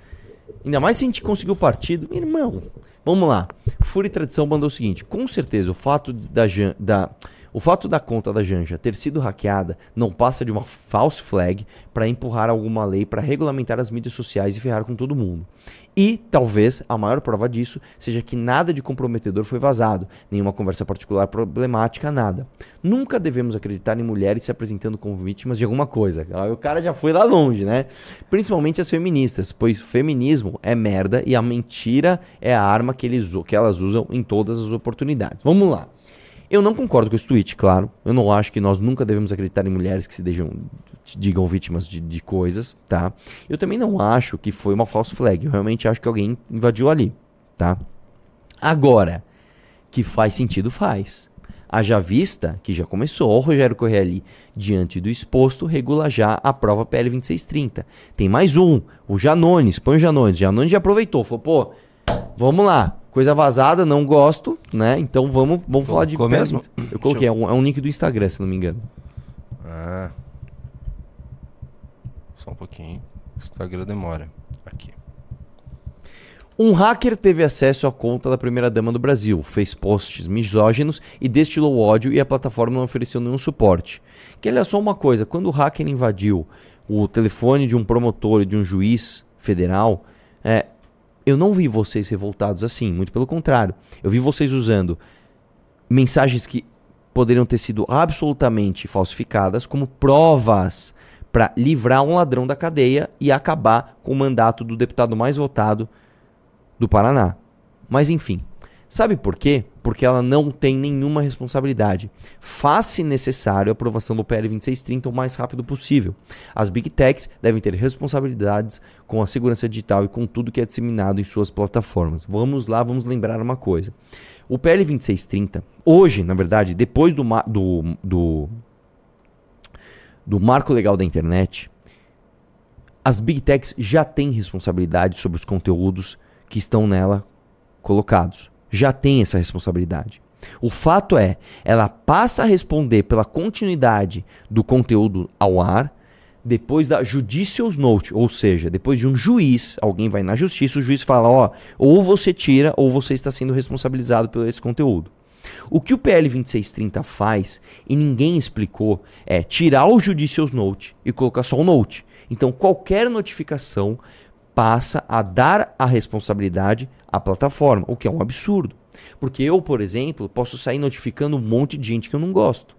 Ainda mais se a gente conseguir o partido. Irmão, vamos lá. Fúria e Tradição mandou o seguinte: com certeza, o fato da, da O fato da conta da Janja ter sido hackeada não passa de uma false flag para empurrar alguma lei para regulamentar as mídias sociais e ferrar com todo mundo. E talvez a maior prova disso seja que nada de comprometedor foi vazado, nenhuma conversa particular problemática, nada. Nunca devemos acreditar em mulheres se apresentando como vítimas de alguma coisa. O cara já foi lá longe, né? Principalmente as feministas, pois feminismo é merda e a mentira é a arma que, eles, que elas usam em todas as oportunidades. Vamos lá. Eu não concordo com esse tweet, claro. Eu não acho que nós nunca devemos acreditar em mulheres que se deixam, digam vítimas de, de coisas, tá? Eu também não acho que foi uma false flag. Eu realmente acho que alguém invadiu ali, tá? Agora, que faz sentido, faz. Haja vista que já começou o Rogério Correia ali, diante do exposto, regula já a prova PL 2630. Tem mais um, o Janones, põe o Janones. Janones já aproveitou, falou, pô, vamos lá, coisa vazada, não gosto, né? Então vamos, vamos falar de mesmo? Eu coloquei, é um, é um link do Instagram, se não me engano. Ah. Só um pouquinho. Instagram demora. Aqui. Um hacker teve acesso à conta da primeira-dama do Brasil, fez posts misóginos e destilou ódio e a plataforma não ofereceu nenhum suporte. Que olha só uma coisa, quando o hacker invadiu o telefone de um promotor e de um juiz federal, é, eu não vi vocês revoltados assim, muito pelo contrário. Eu vi vocês usando mensagens que poderiam ter sido absolutamente falsificadas como provas para livrar um ladrão da cadeia e acabar com o mandato do deputado mais votado do Paraná. Mas enfim, sabe por quê? Porque ela não tem nenhuma responsabilidade. Faz-se necessário a aprovação do PL 2630 o mais rápido possível. As Big Techs devem ter responsabilidades com a segurança digital e com tudo que é disseminado em suas plataformas. Vamos lá, vamos lembrar uma coisa. O PL 2630, hoje, na verdade, depois do, do, do, do marco legal da internet, as Big Techs já têm responsabilidade sobre os conteúdos que estão nela colocados. Já tem essa responsabilidade. O fato é, ela passa a responder pela continuidade do conteúdo ao ar depois da judicial note, ou seja, depois de um juiz, alguém vai na justiça, o juiz fala, ó, ou você tira ou você está sendo responsabilizado por esse conteúdo. O que o PL 2630 faz, e ninguém explicou, é tirar o judicial note e colocar só o note. Então qualquer notificação passa a dar a responsabilidade à plataforma, o que é um absurdo. Porque eu, por exemplo, posso sair notificando um monte de gente que eu não gosto.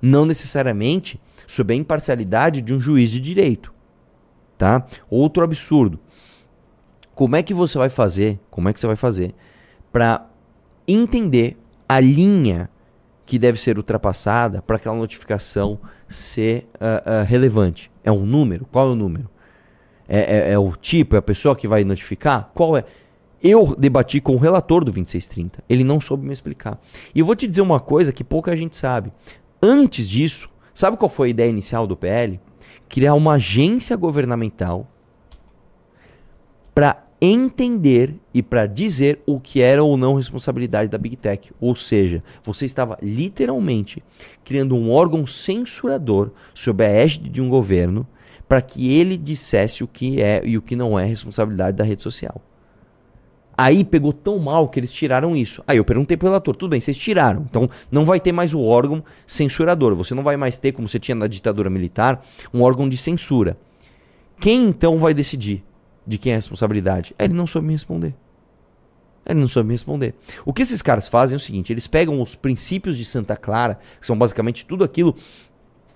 Não necessariamente sob a imparcialidade de um juiz de direito. Tá? Outro absurdo. Como é que você vai fazer? Como é que você vai fazer para entender a linha que deve ser ultrapassada para aquela notificação ser ah, ah, relevante? É um número? Qual é o número? É, é- é o tipo, é a pessoa que vai notificar? Qual é? Eu debati com o relator do 2630. Ele não soube me explicar. E eu vou te dizer uma coisa que pouca gente sabe. Antes disso, sabe qual foi a ideia inicial do PL? Criar uma agência governamental para entender e para dizer o que era ou não responsabilidade da Big Tech. Ou seja, você estava literalmente criando um órgão censurador sob a égide de um governo para que ele dissesse o que é e o que não é responsabilidade da rede social. Aí pegou tão mal que eles tiraram isso. Aí eu perguntei pro relator, tudo bem, vocês tiraram. Então não vai ter mais o órgão censurador. Você não vai mais ter, como você tinha na ditadura militar, um órgão de censura. Quem então vai decidir de quem é a responsabilidade? Ele não soube me responder. Ele não soube me responder. O que esses caras fazem é o seguinte: eles pegam os princípios de Santa Clara, que são basicamente tudo aquilo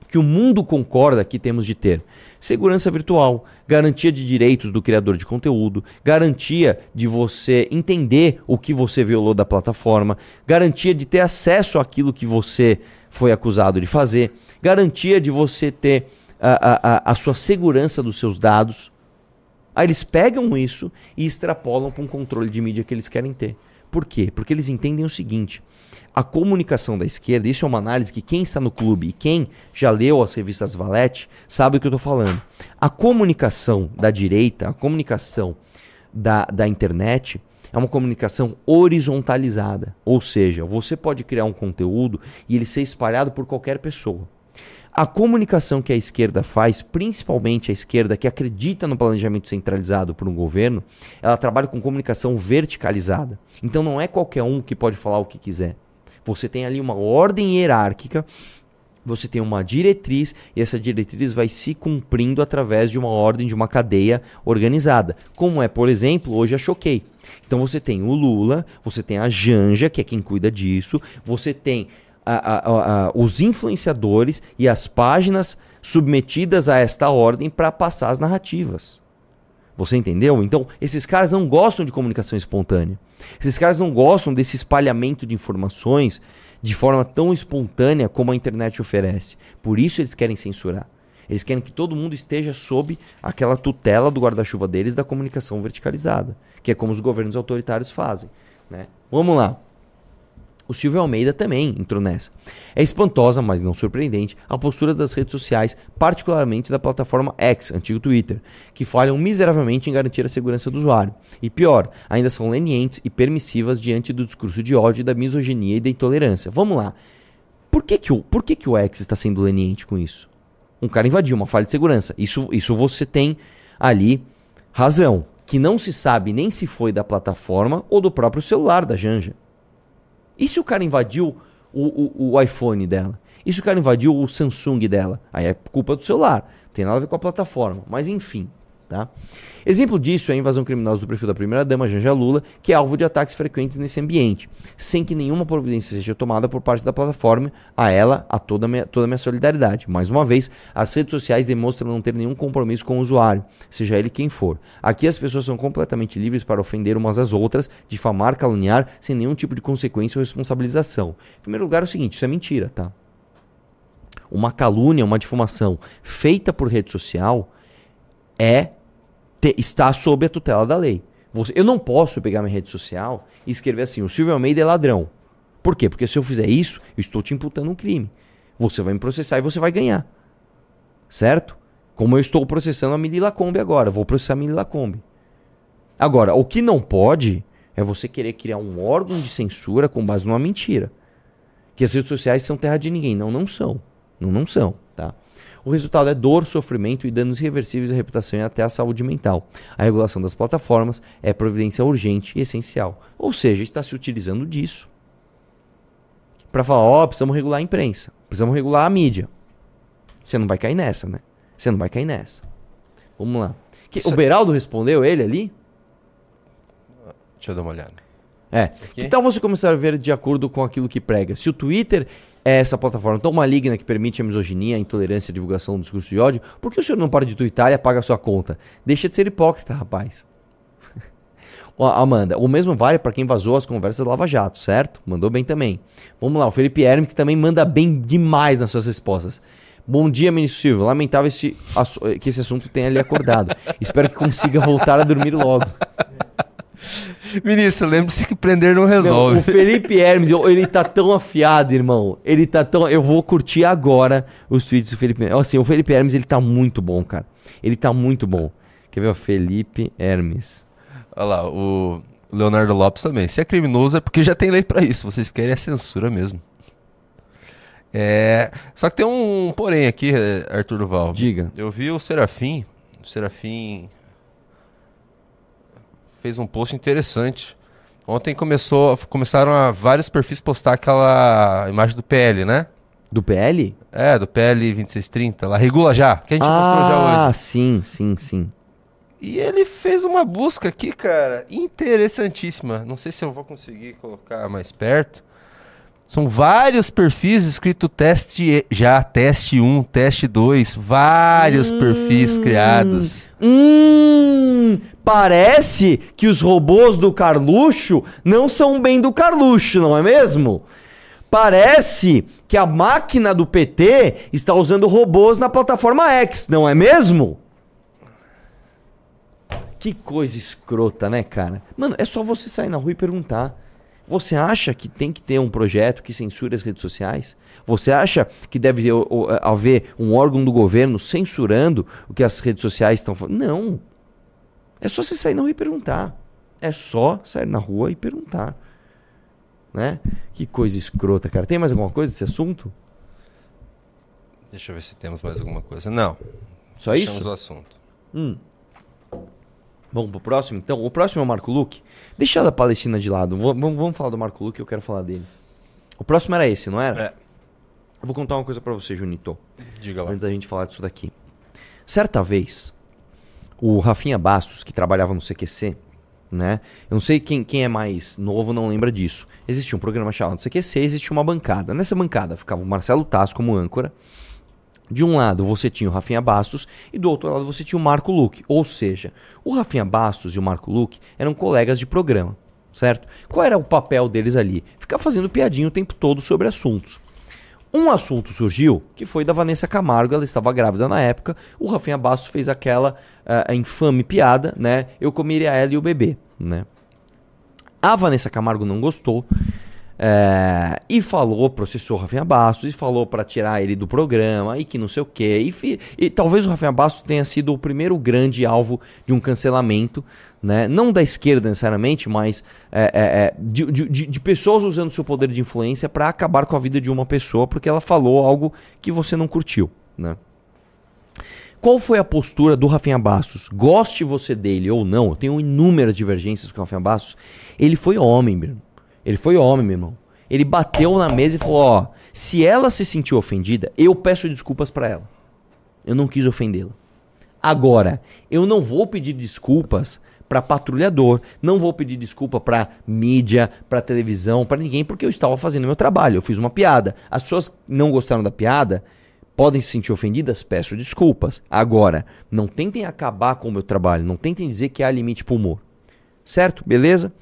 que o mundo concorda que temos de ter. Segurança virtual, garantia de direitos do criador de conteúdo, garantia de você entender o que você violou da plataforma, garantia de ter acesso àquilo que você foi acusado de fazer, garantia de você ter a, a, a, sua segurança dos seus dados. Aí eles pegam isso e extrapolam para um controle de mídia que eles querem ter. Por quê? Porque eles entendem o seguinte: a comunicação da esquerda, isso é uma análise que quem está no clube e quem já leu as revistas Valete sabe o que eu estou falando. A comunicação da direita, a comunicação da, da internet, é uma comunicação horizontalizada. Ou seja, você pode criar um conteúdo e ele ser espalhado por qualquer pessoa. A comunicação que a esquerda faz, principalmente a esquerda que acredita no planejamento centralizado por um governo, ela trabalha com comunicação verticalizada. Então não é qualquer um que pode falar o que quiser. Você tem ali uma ordem hierárquica, você tem uma diretriz e essa diretriz vai se cumprindo através de uma ordem, de uma cadeia organizada. Como é, por exemplo, hoje a Choquei. Então você tem o Lula, você tem a Janja, que é quem cuida disso, você tem a- a- os influenciadores e as páginas submetidas a esta ordem para passar as narrativas. Você entendeu? Então, esses caras não gostam de comunicação espontânea. Esses caras não gostam desse espalhamento de informações de forma tão espontânea como a internet oferece. Por isso eles querem censurar. Eles querem que todo mundo esteja sob aquela tutela do guarda-chuva deles da comunicação verticalizada, que é como os governos autoritários fazem. Né? Vamos lá. O Silvio Almeida também entrou nessa. É espantosa, mas não surpreendente, a postura das redes sociais, particularmente da plataforma X, antigo Twitter, que falham miseravelmente em garantir a segurança do usuário. E pior, ainda são lenientes e permissivas diante do discurso de ódio, da misoginia e da intolerância. Vamos lá. Por que, que, o, por que, que o X está sendo leniente com isso? Um cara invadiu uma falha de segurança. Isso, isso você tem ali razão. Que não se sabe nem se foi da plataforma ou do próprio celular da Janja. E se o cara invadiu o, o, o iPhone dela? E se o cara invadiu o Samsung dela? Aí é culpa do celular. Tem nada a ver com a plataforma. Mas enfim, tá? Exemplo disso é a invasão criminosa do perfil da primeira-dama, Janja Lula, que é alvo de ataques frequentes nesse ambiente, sem que nenhuma providência seja tomada por parte da plataforma. A ela, a toda a minha, toda a minha solidariedade. Mais uma vez, as redes sociais demonstram não ter nenhum compromisso com o usuário, seja ele quem for. Aqui as pessoas são completamente livres para ofender umas às outras, difamar, caluniar, sem nenhum tipo de consequência ou responsabilização. Em primeiro lugar, é o seguinte: isso é mentira, tá? Uma calúnia, uma difamação feita por rede social é te- está sob a tutela da lei. Você- eu não posso pegar minha rede social e escrever assim: o Silvio Almeida é ladrão. Por quê? Porque se eu fizer isso, eu estou te imputando um crime. Você vai me processar e você vai ganhar. Certo? Como eu estou processando a Mili Lacombe agora, vou processar a Mili Lacombe. Agora, o que não pode é você querer criar um órgão de censura com base numa mentira. Que as redes sociais são terra de ninguém. Não, não são. Não, não são, tá? O resultado é dor, sofrimento e danos irreversíveis à reputação e até à saúde mental. A regulação das plataformas é providência urgente e essencial. Ou seja, está se utilizando disso para falar, ó, precisamos regular a imprensa, precisamos regular a mídia. Você não vai cair nessa, né? Você não vai cair nessa. Vamos lá. Que- o Beraldo respondeu ele ali? Deixa eu dar uma olhada. É. Que tal você começar a ver de acordo com aquilo que prega? Se o Twitter é essa plataforma tão maligna que permite a misoginia, a intolerância, a divulgação do discurso de ódio, por que o senhor não para de twittar e apaga a sua conta? Deixa de ser hipócrita, rapaz. [laughs] Amanda, o mesmo vale para quem vazou as conversas Lava Jato, certo? Mandou bem também. Vamos lá, o Felipe Hermes também manda bem demais nas suas respostas. Bom dia, ministro Silvio. Lamentável esse que esse assunto tenha lhe acordado. Espero que consiga voltar a dormir logo. [laughs] Ministro, lembre-se que prender não resolve. Não, o Felipe Hermes, ele tá tão afiado, irmão. Ele tá tão. Eu vou curtir agora os tweets do Felipe Hermes. Assim, o Felipe Hermes, ele tá muito bom, cara. Ele tá muito bom. Quer ver, ó? Felipe Hermes. Olha lá, o Leonardo Lopes também. Se é criminoso é porque já tem lei pra isso. Vocês querem a censura mesmo. É, só que tem um porém aqui, Arthur Duval. Diga. Eu vi o Serafim. O Serafim fez um post interessante. Ontem começou, começaram a vários perfis postar aquela imagem do PL, né? Do PL? É, do PL 2630. Lá, regula já, que a gente mostrou já hoje. Ah, sim, sim, sim. E ele fez uma busca aqui, cara, interessantíssima. Não sei se eu vou conseguir colocar mais perto. São vários perfis escrito teste já, teste 1, teste 2, vários perfis criados. Hum, parece que os robôs do Carluxo não são bem do Carluxo, não é mesmo? Parece que a máquina do PT está usando robôs na plataforma X, não é mesmo? Que coisa escrota, né, cara? Mano, é só você sair na rua e perguntar. Você acha que tem que ter um projeto que censure as redes sociais? Você acha que deve haver um órgão do governo censurando o que as redes sociais estão falando? Não. É só você sair na rua e perguntar. É só sair na rua e perguntar. Né? Que coisa escrota, cara. Tem mais alguma coisa desse assunto? Deixa eu ver se temos mais alguma coisa. Não. Só Fechamos isso? o assunto. Hum. Vamos pro próximo, então? O próximo é o Marco Luque. Deixa a Palestina de lado. Vamos, vamos- falar do Marco Luque, eu quero falar dele. O próximo era esse, não era? É. Eu vou contar uma coisa pra você, Junito. Diga lá. Antes da gente falar disso daqui. Certa vez, o Rafinha Bastos, que trabalhava no CQC, né? Eu não sei quem, quem é mais novo, não lembra disso. Existia um programa chamado CQC, existia uma bancada. Nessa bancada ficava o Marcelo Tass como âncora. De um lado você tinha o Rafinha Bastos e do outro lado você tinha o Marco Luque. Ou seja, o Rafinha Bastos e o Marco Luque eram colegas de programa, certo? Qual era o papel deles ali? Ficar fazendo piadinha o tempo todo sobre assuntos. Um assunto surgiu, que foi da Vanessa Camargo, ela estava grávida na época. O Rafinha Bastos fez aquela ah, infame piada, né? Eu comeria ela e o bebê, né? A Vanessa Camargo não gostou. É, e falou, processou o Rafinha Bastos e falou pra tirar ele do programa e que não sei o quê. E, fi- e talvez o Rafinha Bastos tenha sido o primeiro grande alvo de um cancelamento, né? Não da esquerda necessariamente, mas é, é, é, de, de- de- pessoas usando seu poder de influência pra acabar com a vida de uma pessoa porque ela falou algo que você não curtiu, né? Qual foi a postura do Rafinha Bastos? Goste você dele ou não, eu tenho inúmeras divergências com o Rafinha Bastos. Ele foi homem, irmão. Ele foi homem, meu irmão. Ele bateu na mesa e falou: Ó, se ela se sentiu ofendida, eu peço desculpas pra ela. Eu não quis ofendê-la. Agora, eu não vou pedir desculpas pra patrulhador, não vou pedir desculpa pra mídia, pra televisão, pra ninguém, porque eu estava fazendo meu trabalho. Eu fiz uma piada. As pessoas não gostaram da piada, podem se sentir ofendidas, peço desculpas. Agora, não tentem acabar com o meu trabalho, não tentem dizer que há limite pro humor. Certo? Beleza?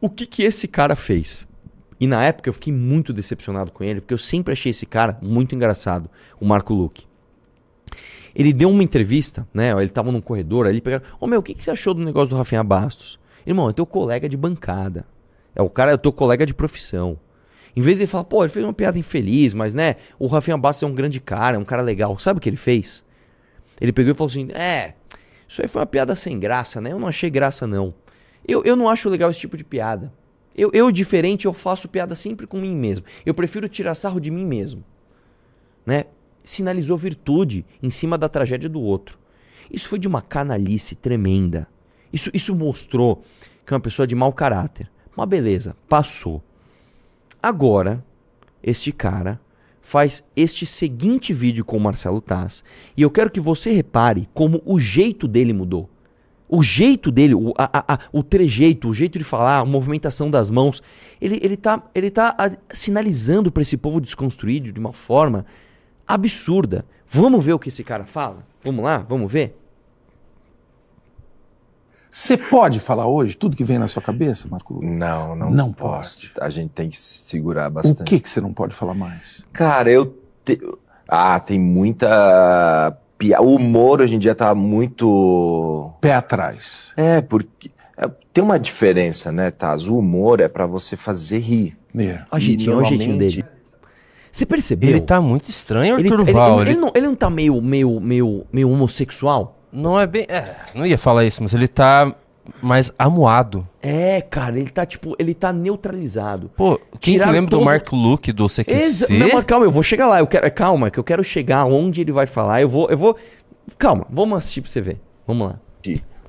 O que que esse cara fez? E na época eu fiquei muito decepcionado com ele, porque eu sempre achei esse cara muito engraçado, o Marco Luque. Ele deu uma entrevista, né? Ele tava num corredor ali, pegaram. Ô meu, o que, que você achou do negócio do Rafinha Bastos? Irmão, é teu colega de bancada. É o cara, é teu colega de profissão. Em vez de ele falar, pô, ele fez uma piada infeliz, mas né, o Rafinha Bastos é um grande cara, é um cara legal. Sabe o que ele fez? Ele pegou e falou assim: é, isso aí foi uma piada sem graça, né? Eu não achei graça, não. Eu, eu não acho legal esse tipo de piada. Eu, eu, diferente, eu faço piada sempre com mim mesmo. Eu prefiro tirar sarro de mim mesmo. Né? Sinalizou virtude em cima da tragédia do outro. Isso foi de uma canalice tremenda. Isso, isso mostrou que é uma pessoa de mau caráter. Mas beleza, passou. Agora, este cara faz este seguinte vídeo com o Marcelo Taz. E eu quero que você repare como o jeito dele mudou. O jeito dele, o, a- a- a- o trejeito, o jeito de falar, a movimentação das mãos, ele, ele tá, ele tá ah, sinalizando para esse povo desconstruído de uma forma absurda. Vamos ver o que esse cara fala? Vamos lá? Vamos ver? Você pode falar hoje tudo que vem na sua cabeça, Marco? Não, não, Não pode. A gente tem que se segurar O bastante. que, que você não pode falar mais? Cara, eu. te- Ah, tem muita. O humor hoje em dia tá muito. Pé atrás. É, porque. é, Tem uma diferença, né, Taz? O humor é pra você fazer rir. É. Olha o jeitinho, o jeitinho normalmente- dele. Você percebeu? Ele tá muito estranho, Ele, Arthur ele- Val. ele Ele, não, ele não tá meio, meio, meio, meio homossexual? não é bem. É, não ia falar isso, mas ele tá mais amuado. É, cara, ele tá tipo, ele tá neutralizado. Pô, quem que lembra todo- do Mark Luke do CQC? Exa- Não, mas calma, eu vou chegar lá. Eu quero, calma, que eu quero chegar onde ele vai falar. Eu vou, eu vou. Calma, vamos assistir pra você ver. Vamos lá.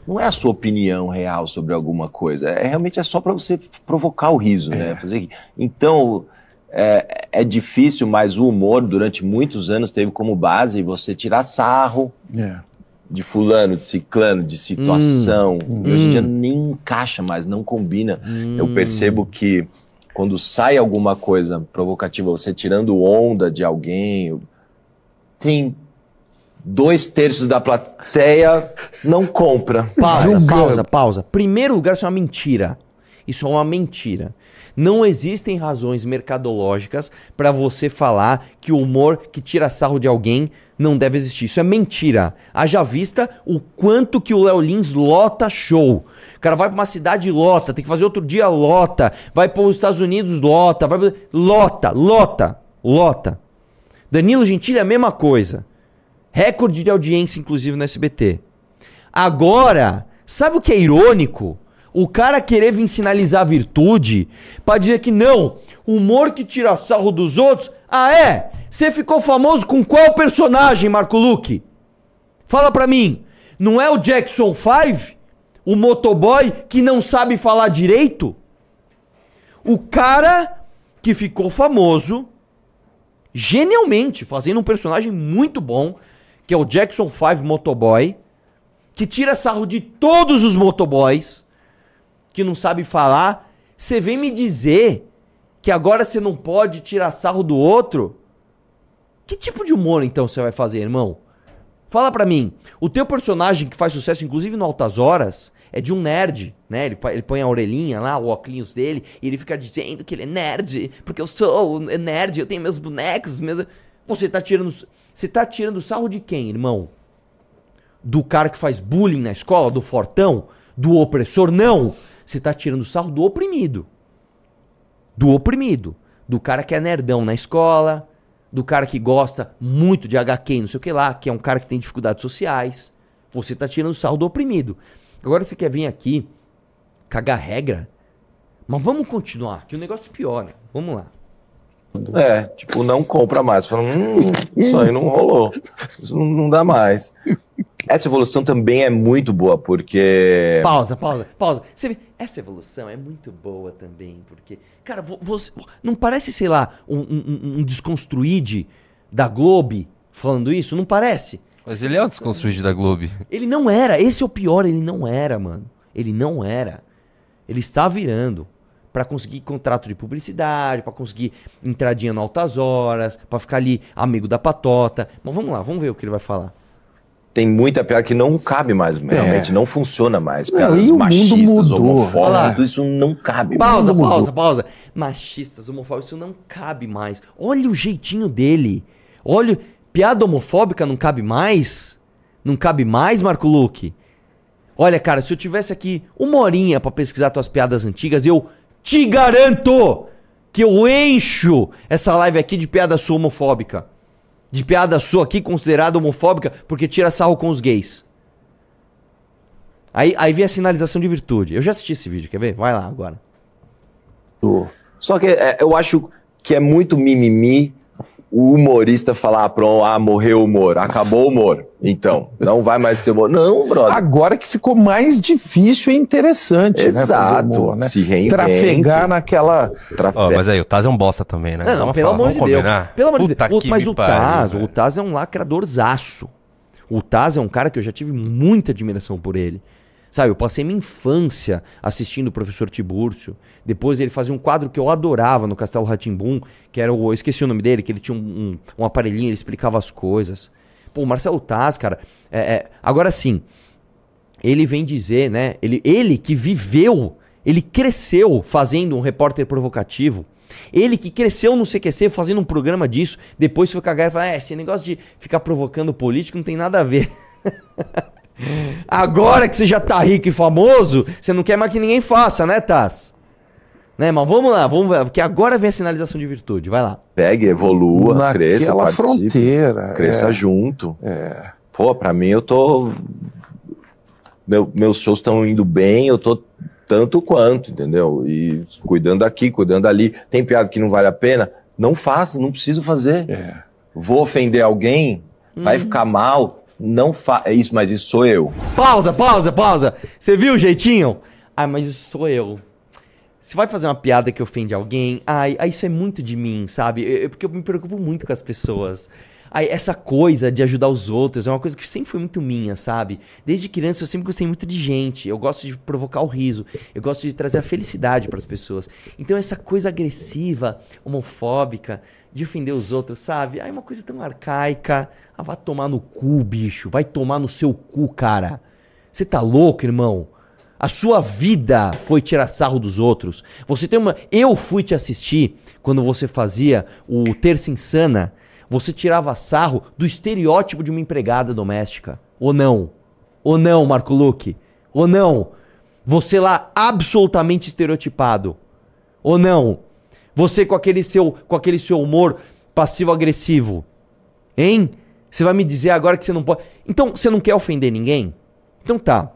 Não é a sua opinião real sobre alguma coisa. É realmente é só pra você provocar o riso, né? Fazer rir. Então. É, é difícil, mas o humor durante muitos anos teve como base você tirar sarro, É. de fulano, de ciclano, de situação. Hum. E hoje em dia Hum. nem encaixa mais, não combina. Eu percebo que quando sai alguma coisa provocativa, você tirando onda de alguém, tem dois terços da plateia não compra. Pausa, pausa, pausa. Primeiro lugar, isso é uma mentira. Isso é uma mentira. Não existem razões mercadológicas pra você falar que o humor que tira sarro de alguém não deve existir. Isso é mentira. Haja vista o quanto que o Léo Lins lota show. O cara vai pra uma cidade e lota, tem que fazer outro dia lota, vai para os Estados Unidos lota, vai lota, lota, lota. Danilo Gentili é a mesma coisa. Recorde de audiência, inclusive, no SBT. Agora, sabe o que é irônico? O cara querer vir sinalizar virtude pra dizer que não, humor que tira sarro dos outros. Ah, é? Você ficou famoso com qual personagem, Marco Luque? Fala pra mim. Não é o Jackson 5? O motoboy que não sabe falar direito? O cara que ficou famoso genialmente, fazendo um personagem muito bom, que é o Jackson 5 Motoboy, que tira sarro de todos os motoboys, que não sabe falar. Você vem me dizer que agora você não pode tirar sarro do outro? Que tipo de humor então você vai fazer, irmão? Fala pra mim. O teu personagem que faz sucesso, inclusive no Altas Horas, é de um nerd, né? Ele, ele põe a orelhinha lá, o óculos dele, e ele fica dizendo que ele é nerd, porque eu sou nerd, eu tenho meus bonecos, meus... Você tá tirando... Você tá tirando sarro de quem, irmão? Do cara que faz bullying na escola, do fortão, do opressor? Não! Você tá tirando sarro do oprimido. Do oprimido. Do cara que é nerdão na escola, do cara que gosta muito de HQ não sei o que lá, que é um cara que tem dificuldades sociais. Você tá tirando sarro do oprimido. Agora você quer vir aqui cagar regra? Mas vamos continuar, que o negócio piora. Vamos lá. É, tipo, não compra mais. Fala, hum, isso aí não rolou. Isso não, não dá mais. Essa evolução também é muito boa, porque. Pausa, pausa, pausa. Você vê, essa evolução é muito boa também, porque, cara, vo- você não parece, sei lá, um, um, um- um desconstruíde da Globo falando isso? Não parece? Mas ele é o desconstruído da Globo. Ele não era, esse é o pior, ele não era, mano. Ele não era. Ele está virando Pra conseguir contrato de publicidade, pra conseguir entradinha no altas horas, pra ficar ali amigo da patota. Mas vamos lá, vamos ver o que ele vai falar. Tem muita piada que não cabe mais, realmente, não funciona mais. Não, Piadas e o mundo machistas, mudou. Olha lá. homofóbicas, tudo isso não cabe. Pausa, mundo pausa, mudou. pausa. Machistas, homofóbicos, isso não cabe mais. Olha o jeitinho dele. Olha, piada homofóbica não cabe mais? Não cabe mais, Marco Luque? Olha, cara, se eu tivesse aqui uma horinha pra pesquisar tuas piadas antigas, eu te garanto que eu encho essa live aqui de piada sua homofóbica. De piada sua aqui considerada homofóbica porque tira sarro com os gays. Aí, aí vem a sinalização de virtude. Eu já assisti esse vídeo, quer ver? Vai lá agora. Só que é, eu acho que é muito mimimi o humorista falar, ah, pronto, ah, morreu o humor, acabou o humor. Então, não vai mais ter humor. Não, brother. Agora que ficou mais difícil e interessante, né? fazer Exato, humor, né? se reinvente. Trafegar naquela. Ó, mas aí, o Taz é um bosta também, né? Não, pelo amor vamos de Deus. Pelo amor de Puta Deus. que Mas o Taz, o Taz é um lacradorzaço. O Taz é um cara que eu já tive muita admiração por ele. Sabe, eu passei minha infância assistindo o professor Tiburcio. Depois ele fazia um quadro que eu adorava no Castelo Ratimbum, que era o. Eu esqueci o nome dele, que ele tinha um, um, um aparelhinho, ele explicava as coisas. Pô, o Marcelo Taz, cara. é- é- agora sim, ele vem dizer, né? Ele, ele que viveu, ele cresceu fazendo um repórter provocativo. Ele que cresceu no CQC fazendo um programa disso, depois foi cagar e falar: é, esse negócio de ficar provocando político não tem nada a ver. [laughs] Agora que você já tá rico e famoso, você não quer mais que ninguém faça, né, Taz? Né, mas vamos lá, vamos ver, porque agora vem a sinalização de virtude, vai lá. Pegue, evolua, Naquela cresça, participe. fronteira, Cresça é. junto. Pô, pra mim eu tô. Meu- meus shows estão indo bem, eu tô tanto quanto, entendeu? E cuidando aqui, cuidando ali. Tem piada que não vale a pena? Não faço, não preciso fazer. Vou ofender alguém? Vai Uhum. ficar mal? Não fa É isso, mas isso sou eu. Pausa, pausa, pausa. Você viu o jeitinho? Ah, mas isso sou eu. Você vai fazer uma piada que ofende alguém? Ai, ai, isso é muito de mim, sabe? Eu- porque eu me preocupo muito com as pessoas. Essa coisa de ajudar os outros é uma coisa que sempre foi muito minha, sabe? Desde criança eu sempre gostei muito de gente. Eu gosto de provocar o riso. Eu gosto de trazer a felicidade para as pessoas. Então essa coisa agressiva, homofóbica, de ofender os outros, sabe? É uma coisa tão arcaica. Ah, vai tomar no cu, bicho. Vai tomar no seu cu, cara. Você tá louco, irmão? A sua vida foi tirar sarro dos outros. Você tem uma. Eu fui te assistir quando você fazia o Terça Insana. Você tirava sarro do estereótipo de uma empregada doméstica. Ou não? Ou não, Marco Luque? Ou não? Você lá absolutamente estereotipado. Ou não? Você com aquele seu, com aquele seu humor passivo-agressivo. Hein? Você vai me dizer agora que você não pode. Então, você não quer ofender ninguém? Então tá.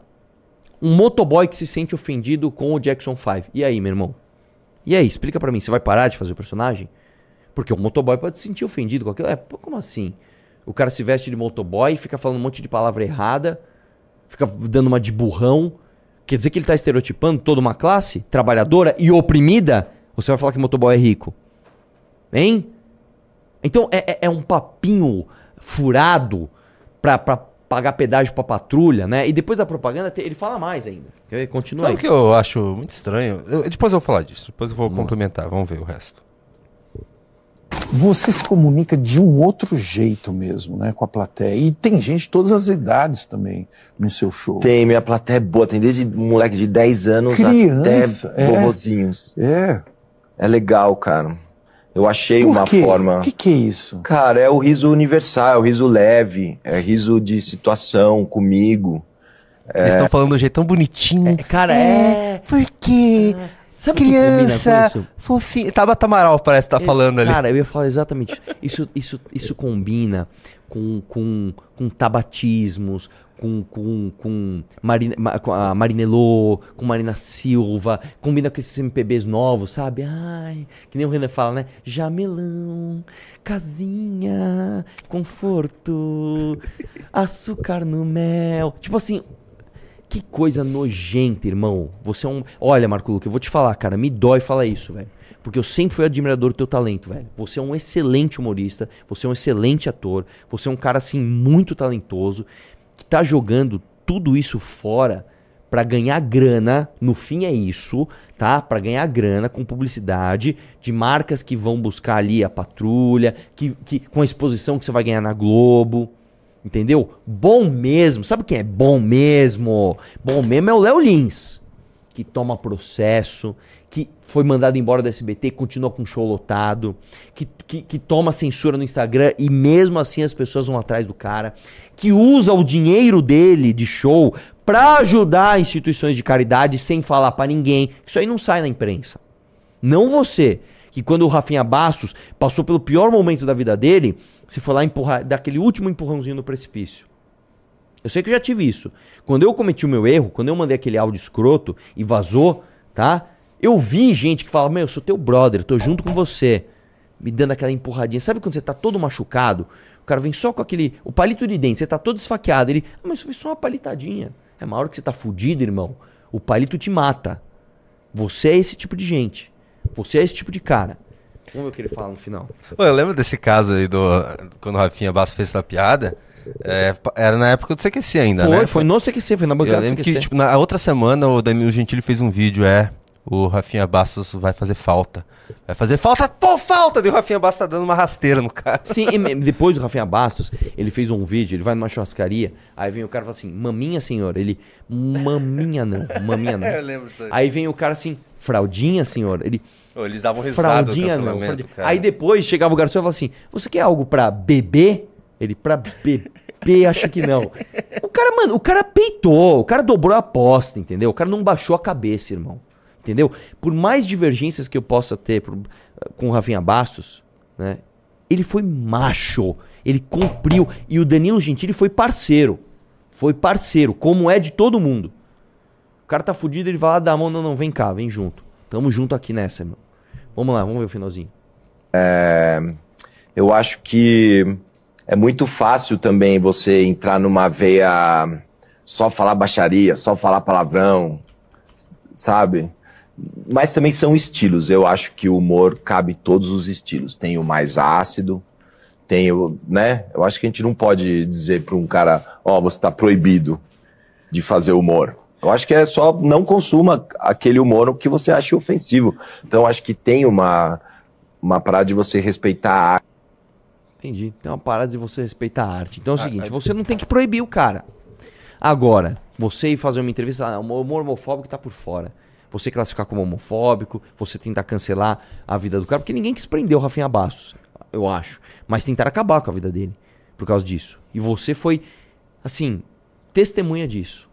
Um motoboy que se sente ofendido com o Jackson 5. E aí, meu irmão? E aí, explica pra mim, você vai parar de fazer o personagem? Porque o motoboy pode se sentir ofendido com aquilo. É, como assim? O cara se veste de motoboy, fica falando um monte de palavra errada, fica dando uma de burrão. Quer dizer que ele tá estereotipando toda uma classe trabalhadora e oprimida? Você vai falar que motoboy é rico? Hein? Então é, é- é um papinho furado pra, pra pagar pedágio pra patrulha, né? E depois da propaganda ele fala mais ainda. Quer ver? Continua Sabe aí. o que eu acho muito estranho? Eu- depois eu vou falar disso. Depois eu vou complementar. Vamos ver o resto. Você se comunica de um outro jeito mesmo, né, com a plateia. E tem gente de todas as idades também no seu show. Tem, minha plateia é boa. Tem desde moleque de 10 anos Criança, até é. vovozinhos. É. É legal, cara. Eu achei Por uma quê? forma. O que, que é isso? Cara, é o riso universal, é o riso leve, é riso de situação comigo. É... Eles estão falando do jeito tão bonitinho. Cara, é. Porque Sabe o que com criança isso? fofinha. Tabata Amaral parece que tá falando ali. Cara, eu ia falar exatamente isso. Isso, isso combina com, com, com tabatismos, com, com, com, Marina, Ma- com a Marinelô, com Marina Silva, combina com esses MPBs novos, sabe? Ai, que nem o Renan fala, né? Jamelão, casinha, conforto, açúcar no mel. Tipo assim, que coisa nojenta, irmão. Você é um. Olha, Marco Luque, eu vou te falar, cara, me dói falar isso, velho. Porque eu sempre fui admirador do teu talento, velho. Você é um excelente humorista, você é um excelente ator, você é um cara, assim, muito talentoso, que tá jogando tudo isso fora pra ganhar grana. No fim é isso, tá? Pra ganhar grana com publicidade de marcas que vão buscar ali a patrulha, que, que, com a exposição que você vai ganhar na Globo. Entendeu? Bom mesmo. Sabe quem é bom mesmo? Bom mesmo é o Léo Lins. Que toma processo, que foi mandado embora do SBT, continua com show lotado, que, que, que toma censura no Instagram e mesmo assim as pessoas vão atrás do cara, que usa o dinheiro dele de show pra ajudar instituições de caridade sem falar pra ninguém. Isso aí não sai na imprensa. Não você, que quando o Rafinha Bastos passou pelo pior momento da vida dele, se foi lá empurrar, dar aquele último empurrãozinho no precipício. Eu sei que eu já tive isso. Quando eu cometi o meu erro, quando eu mandei aquele áudio escroto e vazou, tá? Eu vi gente que fala, meu, eu sou teu brother, tô junto com você. Me dando aquela empurradinha. Sabe quando você tá todo machucado? O cara vem só com aquele. O palito de dente, você tá todo esfaqueado. Ele. Ah, mas foi só uma palitadinha. É uma hora que você tá fudido, irmão. O palito te mata. Você é esse tipo de gente. Você é esse tipo de cara. Vamos ver o que ele fala no final. Pô, eu lembro desse caso aí do. Quando o Rafinha Basso fez essa piada. É, era na época do CQC ainda, Foi, né? foi no CQC, foi na bancada Eu do CQC. que, tipo, na outra semana o Danilo Gentili fez um vídeo, é. O Rafinha Bastos vai fazer falta. Vai fazer falta, pô, falta! E o Rafinha Bastos tá dando uma rasteira no cara. Sim, e depois do Rafinha Bastos, ele fez um vídeo, ele vai numa churrascaria, aí vem o cara e fala assim, maminha, senhor. Ele, maminha não, maminha não. [laughs] Eu lembro disso aí. Aí vem o cara assim, fraldinha, senhor. Ele, eles davam risada do fraldinha não. cancelamento, fraldinha. cara. Aí depois chegava o garçom e falava assim, você quer algo pra beber? Ele, pra beber, [laughs] acho que não. O cara, mano, o cara peitou, o cara dobrou a aposta, entendeu? O cara não baixou a cabeça, irmão. Entendeu? Por mais divergências que eu possa ter pro- com o Rafinha Bastos, né? Ele foi macho. Ele cumpriu. E o Danilo Gentili foi parceiro. Foi parceiro, como é de todo mundo. O cara tá fudido, ele vai lá dar a mão, não, não, vem cá, vem junto. Tamo junto aqui nessa, meu. Vamos lá, vamos ver o finalzinho. É, eu acho que é muito fácil também você entrar numa veia só falar baixaria, só falar palavrão, sabe? Mas também são estilos. Eu acho que o humor cabe todos os estilos. Tem o mais ácido, tem o, né? Eu acho que a gente não pode dizer para um cara, ó, você tá proibido de fazer humor. Eu acho que é só não consuma aquele humor que você acha ofensivo. Então eu acho que tem uma uma parada de você respeitar a arte. Entendi. Tem uma parada de você respeitar a arte. Então é o seguinte, você não tem que proibir o cara. Agora, você ir fazer uma entrevista, ah, o humor homofóbico tá por fora. Você classificar como homofóbico, você tentar cancelar a vida do cara, porque ninguém quis prender o Rafinha Bastos, eu acho. Mas tentaram acabar com a vida dele por causa disso. E você foi, assim, testemunha disso.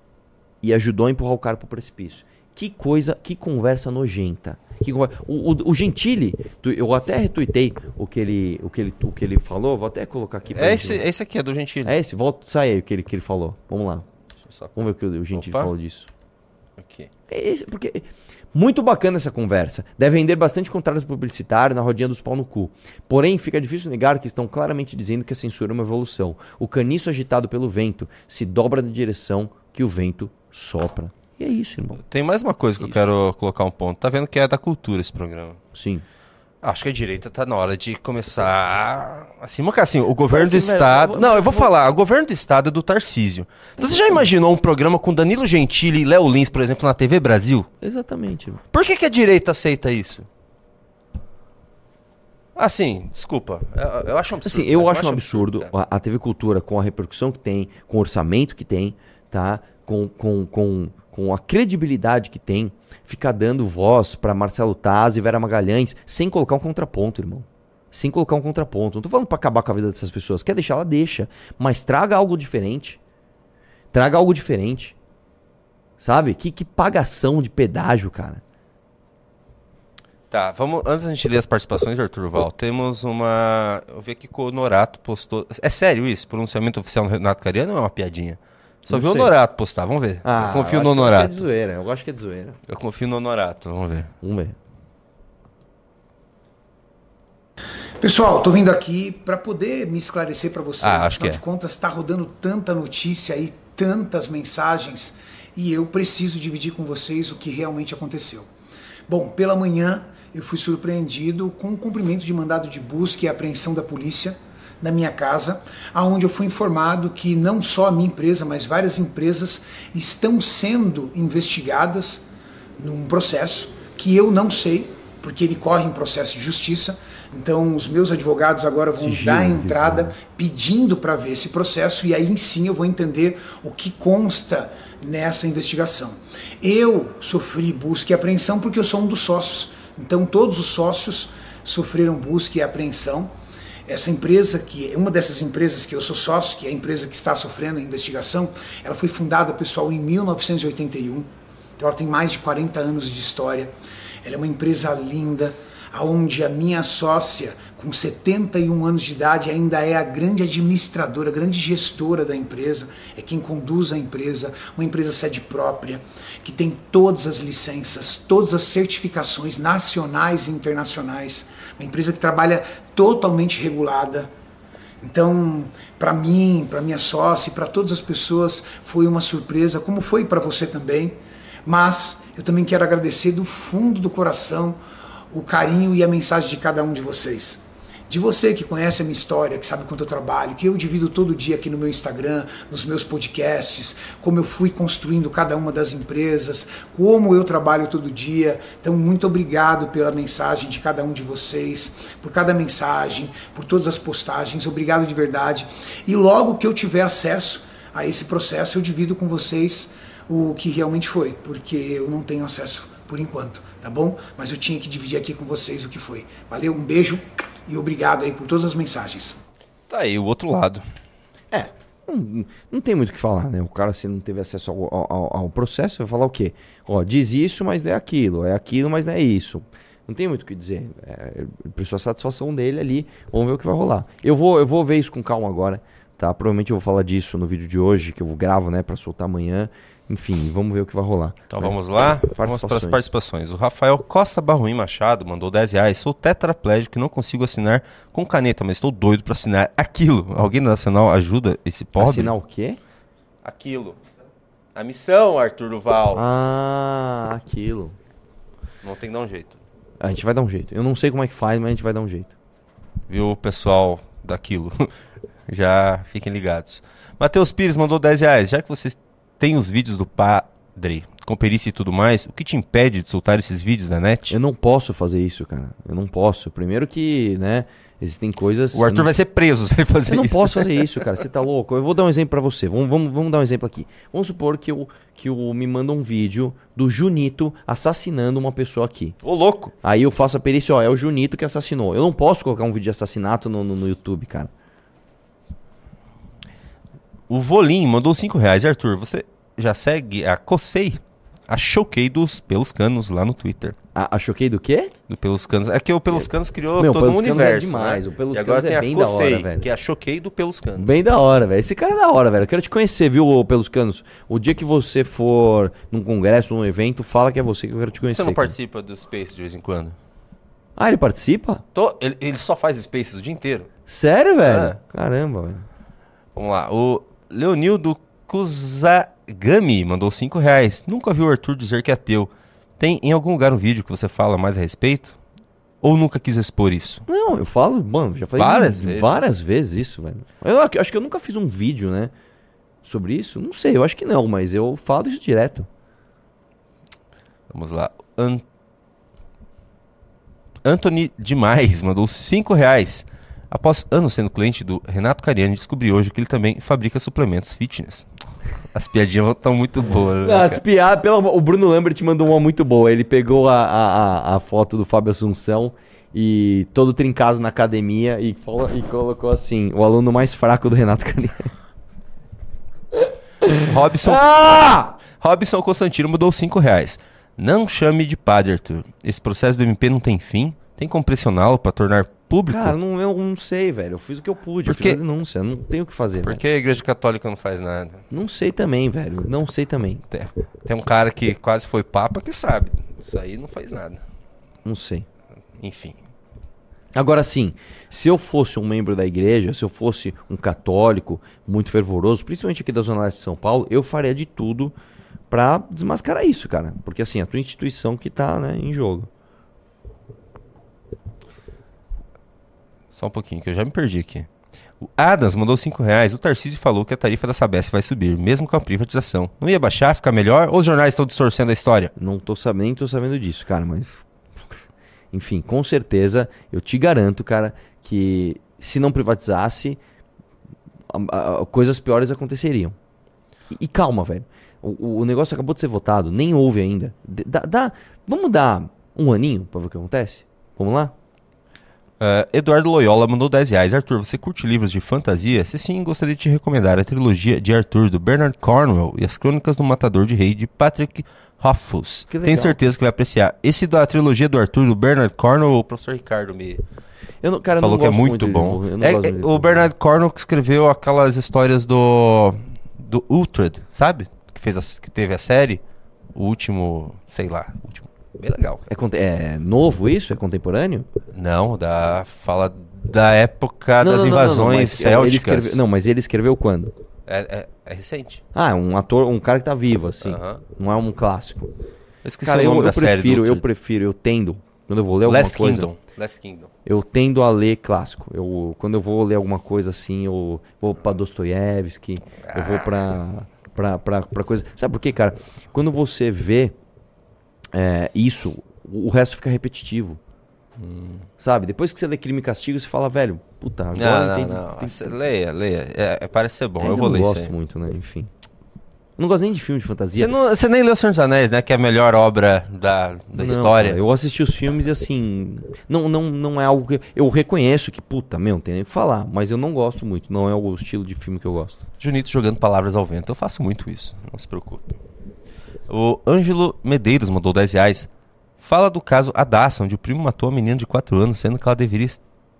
E ajudou a empurrar o cara pro precipício. Que coisa, que conversa nojenta. Que conver- o, o, o Gentili, eu até retuitei o que ele, o que ele, o que ele falou, vou até colocar aqui. É esse, esse aqui, é do Gentili. É esse? Volta, sai aí o que ele, que ele falou. Vamos lá. só- Vamos ver o que o, o Gentili Opa. falou disso. Aqui. É esse, porque muito bacana essa conversa. Deve render bastante contrato publicitário na rodinha dos pau no cu. Porém, fica difícil negar que estão claramente dizendo que a censura é uma evolução. O caniço agitado pelo vento se dobra na direção que o vento sopra. E é isso, irmão. Tem mais uma coisa que eu quero colocar um ponto. Tá vendo que é da cultura esse programa. Sim. Acho que a direita tá na hora de começar assim, porque assim, o governo Assim, do velho, estado. eu vou- Não, eu vou eu vou- falar, o governo do estado é do Tarcísio. Você já imaginou um programa com Danilo Gentili e Léo Lins, por exemplo, na TV Brasil? Exatamente. irmão. Por que, que a direita aceita isso? Assim, desculpa. Eu, eu acho um absurdo. Assim, eu cara, acho um absurdo a, a TV Cultura, com a repercussão que tem, com o orçamento que tem, tá? Com, com, com, com a credibilidade que tem, ficar dando voz pra Marcelo Taz e Vera Magalhães sem colocar um contraponto, irmão. Sem colocar um contraponto. Não tô falando pra acabar com a vida dessas pessoas. Quer deixar, ela deixa. Mas traga algo diferente. Traga algo diferente. Sabe? Que, que pagação de pedágio, cara. Tá, vamos. Antes da gente ler as participações, Arthur Val, temos uma. Eu vi aqui que o Norato postou. É sério isso? Pronunciamento oficial do Renato Cariano ou é uma piadinha? Só Não vi o sei. Norato postar, vamos ver. Ah, eu confio eu no que É Norato. de zoeira. Eu acho que é de zoeira. Eu confio no Norato, vamos ver. Vamos ver. Pessoal, estou vindo aqui para poder me esclarecer para vocês. Ah, acho Afinal que de é. contas, está rodando tanta notícia aí, tantas mensagens, e eu preciso dividir com vocês o que realmente aconteceu. Bom, pela manhã eu fui surpreendido com o cumprimento de mandado de busca e apreensão da polícia na minha casa, aonde eu fui informado que não só a minha empresa, mas várias empresas estão sendo investigadas num processo que eu não sei, porque ele corre em processo de justiça. Então, os meus advogados agora vão Sigilo, dar a que entrada pedindo para ver esse processo e aí sim eu vou entender o que consta nessa investigação. Eu sofri busca e apreensão porque eu sou um dos sócios. Então, todos os sócios sofreram busca e apreensão. Essa empresa, que é uma dessas empresas que eu sou sócio, que é a empresa que está sofrendo a investigação, ela foi fundada, pessoal, em 1981. Então ela tem mais de 40 anos de história. Ela é uma empresa linda, aonde a minha sócia, com 71 anos de idade, ainda é a grande administradora, a grande gestora da empresa, é quem conduz a empresa, uma empresa sede própria, que tem todas as licenças, todas as certificações nacionais e internacionais, uma empresa que trabalha totalmente regulada, então, para mim, para minha sócia e para todas as pessoas, foi uma surpresa, como foi para você também. Mas eu também quero agradecer do fundo do coração o carinho e a mensagem de cada um de vocês. De você que conhece a minha história, que sabe quanto eu trabalho, que eu divido todo dia aqui no meu Instagram, nos meus podcasts, como eu fui construindo cada uma das empresas, como eu trabalho todo dia. Então, muito obrigado pela mensagem de cada um de vocês, por cada mensagem, por todas as postagens. Obrigado de verdade. E logo que eu tiver acesso a esse processo, eu divido com vocês o que realmente foi, porque eu não tenho acesso por enquanto, tá bom? Mas eu tinha que dividir aqui com vocês o que foi. Valeu, um beijo e obrigado aí por todas as mensagens. Tá aí o outro lado. É, não, não tem muito o que falar, né? O cara, se não teve acesso ao, ao- ao processo, vai falar o quê? Ó, diz isso, mas não é aquilo. É aquilo, mas não é isso. Não tem muito o que dizer. É, prestou a satisfação dele ali. Vamos ver o que vai rolar. Eu vou, eu vou ver isso com calma agora, tá? Provavelmente eu vou falar disso no vídeo de hoje, que eu gravo, né, pra soltar amanhã. Enfim, vamos ver o que vai rolar. Então né? vamos lá, vamos para as participações. O Rafael Costa Barruim Machado mandou 10 reais. Sou tetraplégico e não consigo assinar com caneta, mas estou doido para assinar aquilo. Alguém da Nacional ajuda esse pobre? Assinar o quê? Aquilo. A missão, Arthur Duval. Ah, aquilo. Não tem que dar um jeito. A gente vai dar um jeito. Eu não sei como é que faz, mas a gente vai dar um jeito. Viu, pessoal daquilo? [laughs] Já fiquem ligados. Matheus Pires mandou 10 reais. Já que vocês têm os vídeos do padre com perícia e tudo mais, o que te impede de soltar esses vídeos na net? Eu não posso fazer isso, cara. Eu não posso. Primeiro que, né, existem coisas... O Arthur não- vai ser preso se ele fazer Eu não isso. posso fazer isso, cara. [laughs] Você tá louco? Eu vou dar um exemplo pra você. Vamos, vamos, vamos dar um exemplo aqui. Vamos supor que eu, que eu me manda um vídeo do Junito assassinando uma pessoa aqui. Ô, louco! Aí eu faço a perícia, ó, é o Junito que assassinou. Eu não posso colocar um vídeo de assassinato no, no, no YouTube, cara. O Volim mandou 5 reais. Arthur, você já segue a Cocei, a Choquei dos Pelos Canos lá no Twitter. A, a Choquei do quê? Do Pelos Canos. É que o Pelos Canos criou Meu, todo Pelos um Canos é universo. demais. né? O Pelos e Canos é bem da hora, Cocei, velho. que é a Choquei do Pelos Canos. Bem da hora, velho. Esse cara é da hora, velho. Eu quero te conhecer, viu, pelos canos. O dia que você for num congresso, num evento, fala que é você que eu quero te conhecer. Você não cara. participa do Space de vez em quando? Ah, ele participa? Tô- ele, ele só faz Spaces o dia inteiro. Sério, velho? É. Caramba, velho. Vamos lá. O Leonildo Kuzagami mandou 5 reais. Nunca viu o Arthur dizer que é ateu. Tem em algum lugar um vídeo que você fala mais a respeito? Ou nunca quis expor isso? Não, eu falo, mano, já falei Várias de- vezes. várias vezes isso, velho. Eu ac- acho que eu nunca fiz um vídeo, né, sobre isso. Não sei, eu acho que não, mas eu falo isso direto. Vamos lá. An- Anthony Demais mandou 5 reais. Após anos sendo cliente do Renato Cariani, descobri hoje que ele também fabrica suplementos fitness. [laughs] As piadinhas estão muito boas. né, As piadas, pelo o Bruno Lambert mandou uma muito boa. Ele pegou a, a, a, a foto do Fábio Assunção e todo trincado na academia e, falou- e colocou assim: o aluno mais fraco do Renato Cariani. [laughs] Robson, Ah! Robson Constantino mudou 5 reais. Não chame de padre, Arthur. Esse processo do MP não tem fim? Tem como pressioná-lo para tornar público? Cara, não, eu não sei, velho. Eu fiz o que eu pude. Eu Porque- fiz a denúncia. Não tenho o que fazer. Por que a igreja católica não faz nada? Não sei também, velho. Não sei também. Tem, tem um cara que quase foi papa que sabe. Isso aí não faz nada. Não sei. Enfim. Agora sim, se eu fosse um membro da igreja, se eu fosse um católico muito fervoroso, principalmente aqui da Zona Leste de São Paulo, eu faria de tudo pra desmascarar isso, cara. Porque assim, a tua instituição que tá, né, em jogo. Só um pouquinho, que eu já me perdi aqui. O Adams mandou 5 reais. O Tarcísio falou que a tarifa da Sabesp vai subir, mesmo com a privatização. Não ia baixar, ficar melhor? Ou os jornais estão distorcendo a história? Não tô sabendo, tô sabendo disso, cara, mas. Enfim, com certeza, eu te garanto, cara, que se não privatizasse, a- a- coisas piores aconteceriam. E, e calma, velho. O, o negócio acabou de ser votado, nem houve ainda. D- Dá, dá- vamos dar um aninho pra ver o que acontece? Vamos lá? Ah, Eduardo Loyola mandou 10 reais. Arthur, você curte livros de fantasia? Se sim, gostaria de te recomendar a trilogia de Arthur, do Bernard Cornwell, e as Crônicas do Matador de Rei, de Patrick Rothfuss. Tenho certeza que vai apreciar. Esse da trilogia do Arthur, do Bernard Cornwell, o professor Ricardo me Eu não, cara, falou não que é muito, bom. livro, É- é o. Bernard Cornwell que escreveu aquelas histórias do do Uhtred, sabe? Que fez a- que teve a série, o último, sei lá, o último. Bem legal. É, é novo isso? É contemporâneo? Não, da fala da época Não, das não, não, não, não, invasões ele célticas. escreveu- não, mas ele escreveu quando? É, é- é recente. Ah, é um ator, um cara que tá vivo, assim. Aham. Não é um clássico. Eu esqueci cara, o nome eu, da eu série do prefiro, eu prefiro, eu tendo, quando eu vou ler alguma Last coisa. Kingdom. Last Kingdom. Eu tendo a ler clássico. Eu, quando eu vou ler alguma coisa assim, eu vou pra Dostoiévski, eu vou pra, pra, pra, pra coisa. Sabe por quê, cara? Quando você vê é, isso, o resto fica repetitivo. Sabe? Depois que você lê Crime e Castigo, você fala, velho, puta, agora Não, não, tem, não. tem- Cê- Leia, leia. É, é, parece ser bom. É, eu vou não ler isso gosto aí. muito, né? Enfim. Eu não gosto nem de filme de fantasia. Você, não- você nem leu Senhor dos Anéis, né? Que é a melhor obra da, da Não, história. cara, eu assisti os filmes e assim. Não, não, não é algo que. Eu reconheço que, puta, meu, não tem nem o que falar. Mas eu não gosto muito. Não é o estilo de filme que eu gosto. Junito jogando palavras ao vento. Eu faço muito isso. Não se preocupe. O Ângelo Medeiros mandou 10 reais. Fala do caso Adassa, onde o primo matou a menina de 4 anos, sendo que ela deveria.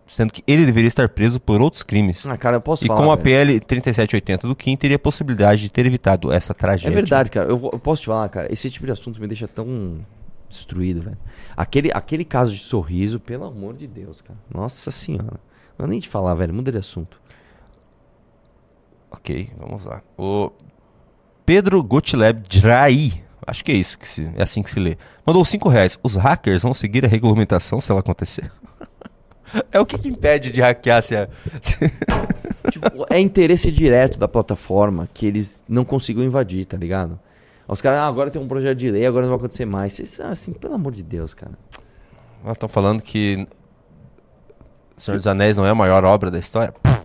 Sendo que ele deveria estar preso por outros crimes. Ah, cara, eu posso e falar, com a. PL 3780 do Kim teria a possibilidade de ter evitado essa tragédia. É verdade, cara. Eu, eu posso te falar, cara. Esse tipo de assunto me deixa tão destruído, velho. Aquele, aquele caso de sorriso, pelo amor de Deus, cara. Nossa senhora. Não é nem te falar, velho. Muda de assunto. Ok, vamos lá. O Pedro Gotileb Drai, acho que é isso, que se, é assim que se lê. Mandou 5 reais. Os hackers vão seguir a regulamentação se ela acontecer? [laughs] é o que, que impede de hackear se a... [laughs] Tipo, é interesse direto da plataforma que eles não consigam invadir, tá ligado? Os caras, ah, agora tem um projeto de lei, agora não vai acontecer mais. Isso, assim, pelo amor de Deus, cara. Estão falando que Senhor dos Anéis não é a maior obra da história? Pff,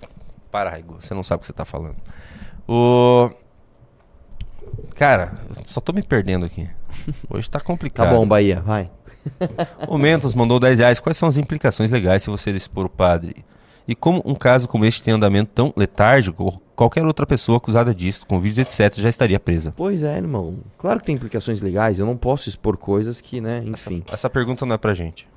Para, Raigo, você não sabe o que você tá falando. O... Cara, só tô me perdendo aqui. Hoje tá complicado. Tá bom, Bahia, vai. [laughs] O Mentos mandou 10 reais. Quais são as implicações legais se você expor o padre? E como um caso como este tem andamento tão letárgico, qualquer outra pessoa acusada disso, com vídeos etc, já estaria presa. Pois é, irmão. Claro que tem implicações legais. Eu não posso expor coisas que, né, enfim. Essa pergunta não é pra gente.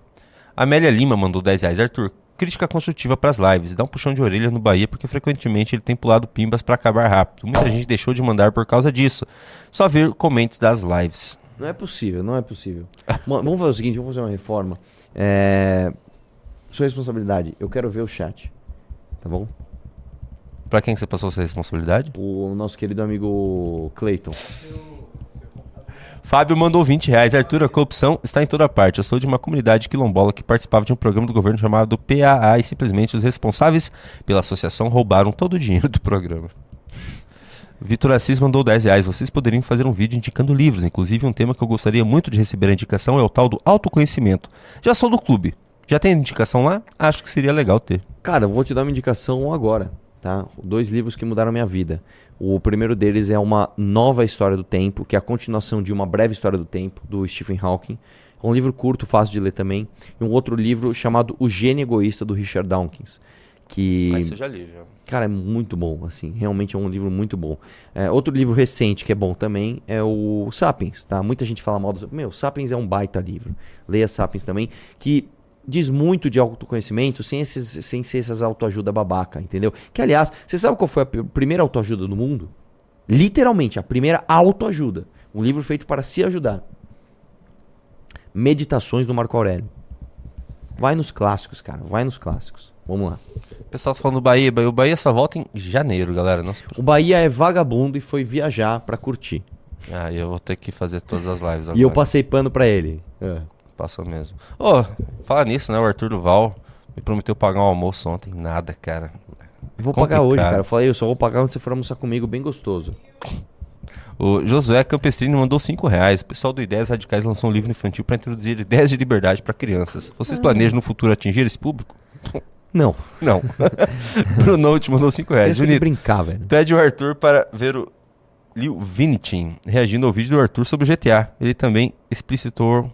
Amélia Lima mandou 10 reais. Arthur, crítica construtiva pras lives. Dá um puxão de orelha no Bahia, porque frequentemente ele tem pulado pimbas pra acabar rápido. Muita gente deixou de mandar por causa disso. Só ver comentários das lives. Não é possível, não é possível. Vamos fazer o seguinte, vamos fazer uma reforma. É... Sua responsabilidade, eu quero ver o chat. Tá bom? Pra quem que você passou essa responsabilidade? O nosso querido amigo Clayton. Fábio mandou 20 reais. Arthur, a corrupção está em toda parte. Eu sou de uma comunidade quilombola que participava de um programa do governo chamado PAA e simplesmente os responsáveis pela associação roubaram todo o dinheiro do programa. Vitor Assis mandou 10 reais. Vocês poderiam fazer um vídeo indicando livros. Inclusive, um tema que eu gostaria muito de receber a indicação é o tal do autoconhecimento. Já sou do clube. Já tem indicação lá? Acho que seria legal ter. Cara, eu vou te dar uma indicação agora, tá? Dois livros que mudaram minha vida. O primeiro deles é uma nova história do tempo, que é a continuação de uma breve história do tempo, do Stephen Hawking. É um livro curto, fácil de ler também. E um outro livro chamado O Gênio Egoísta, do Richard Dawkins. Que... Ah, isso eu já li, já. Cara, é muito bom, assim, realmente é um livro muito bom. É, outro livro recente que é bom também é o Sapiens, tá? Muita gente fala mal do... Meu, Sapiens é um baita livro. Leia Sapiens também, que diz muito de autoconhecimento sem, esses, sem ser essas autoajuda babaca, entendeu? Que, aliás, você sabe qual foi a primeira autoajuda do mundo? Literalmente, a primeira autoajuda. Um livro feito para se ajudar. Meditações do Marco Aurélio. Vai nos clássicos, cara. Vai nos clássicos. Vamos lá. O pessoal tá falando do Bahia. Bahia- O Bahia só volta em janeiro, galera. Nossa, O Bahia é vagabundo e foi viajar pra curtir. Ah, eu vou ter que fazer todas as lives agora. E eu passei pano pra ele. É. Passou mesmo. Ô, fala nisso, né? O Arthur Duval me prometeu pagar um almoço ontem. Nada, cara. Vou pagar hoje, Complicado. cara. Eu falei, eu só vou pagar quando você for almoçar comigo, bem gostoso. O Josué Campestrini mandou 5 reais. O pessoal do Ideias Radicais lançou um livro infantil para introduzir ideias de liberdade para crianças. Vocês Ah. planejam no futuro atingir esse público? Não. Não. [laughs] Bruno te mandou 5 reais. Junito, brincar, velho. Pede o Arthur para ver o Liu Vinitin reagindo ao vídeo do Arthur sobre o GTA. Ele também explicitou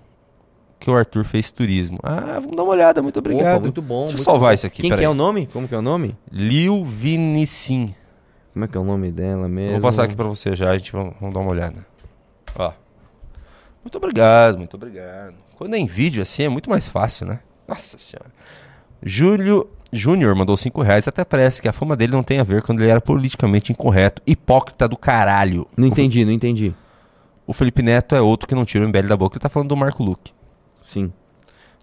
que o Arthur fez turismo. Ah, vamos dar uma olhada. Muito obrigado. Opa, muito bom. Deixa eu salvar bom. isso aqui. Quem que é o nome? Como que é o nome? Liu Vinicin. Como é que é o nome dela mesmo? Vou passar aqui pra você já, a gente vai, vamos dar uma olhada. Ó. Muito obrigado, muito obrigado. Quando é em vídeo assim é muito mais fácil, né? Nossa senhora. Júlio Júnior mandou 5 reais. Até parece que a fama dele não tem a ver quando ele era politicamente incorreto. Hipócrita do caralho. Não entendi, não entendi. O Felipe Neto é outro que não tira o MBL da boca. Ele tá falando do Marco Luque. Sim.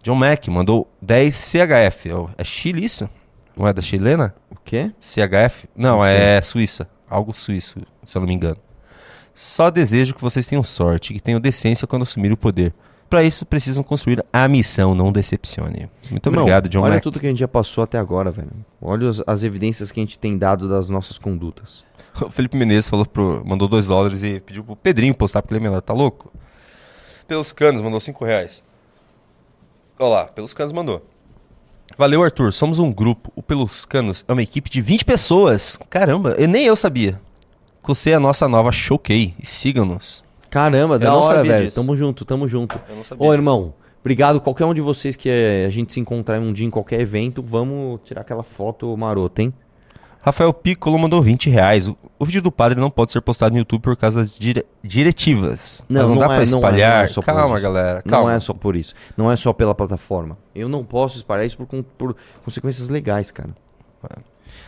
John Mack mandou 10 CHF. É É Chile isso? Moeda chilena? O quê? CHF? Não, Não é Suíça. Algo suíço, se eu não me engano. Só desejo que vocês tenham sorte, que tenham decência quando assumirem o poder. Para isso, precisam construir a missão, não decepcione. Muito Irmão, obrigado, John Olha Mack. tudo que a gente já passou até agora, velho. Olha as, as evidências que a gente tem dado das nossas condutas. [laughs] O Felipe Menezes falou pro, mandou 2 dólares e pediu pro Pedrinho postar porque ele é. Tá louco? Pelos canos, mandou 5 reais. Olha lá, Pelos canos mandou. Valeu, Arthur. Somos um grupo. O Pelos Canos é uma equipe de 20 pessoas. Caramba, eu, nem eu sabia. Você é a nossa nova showkey. E sigam-nos. Caramba, Eu da hora, velho. disso. Tamo junto, tamo junto. Eu não sabia Ô, disso. irmão, obrigado. Qualquer um de vocês que eh, a gente se encontrar um dia em qualquer evento, vamos tirar aquela foto marota, hein? Rafael Piccolo mandou 20 reais. O, vídeo do padre não pode ser postado no YouTube por causa das dire- diretivas. Mas não, dá pra não espalhar. não é só por calma, galera. Não Calma. é só por isso. Não é só pela plataforma. Eu não posso espalhar isso por, por consequências legais, cara.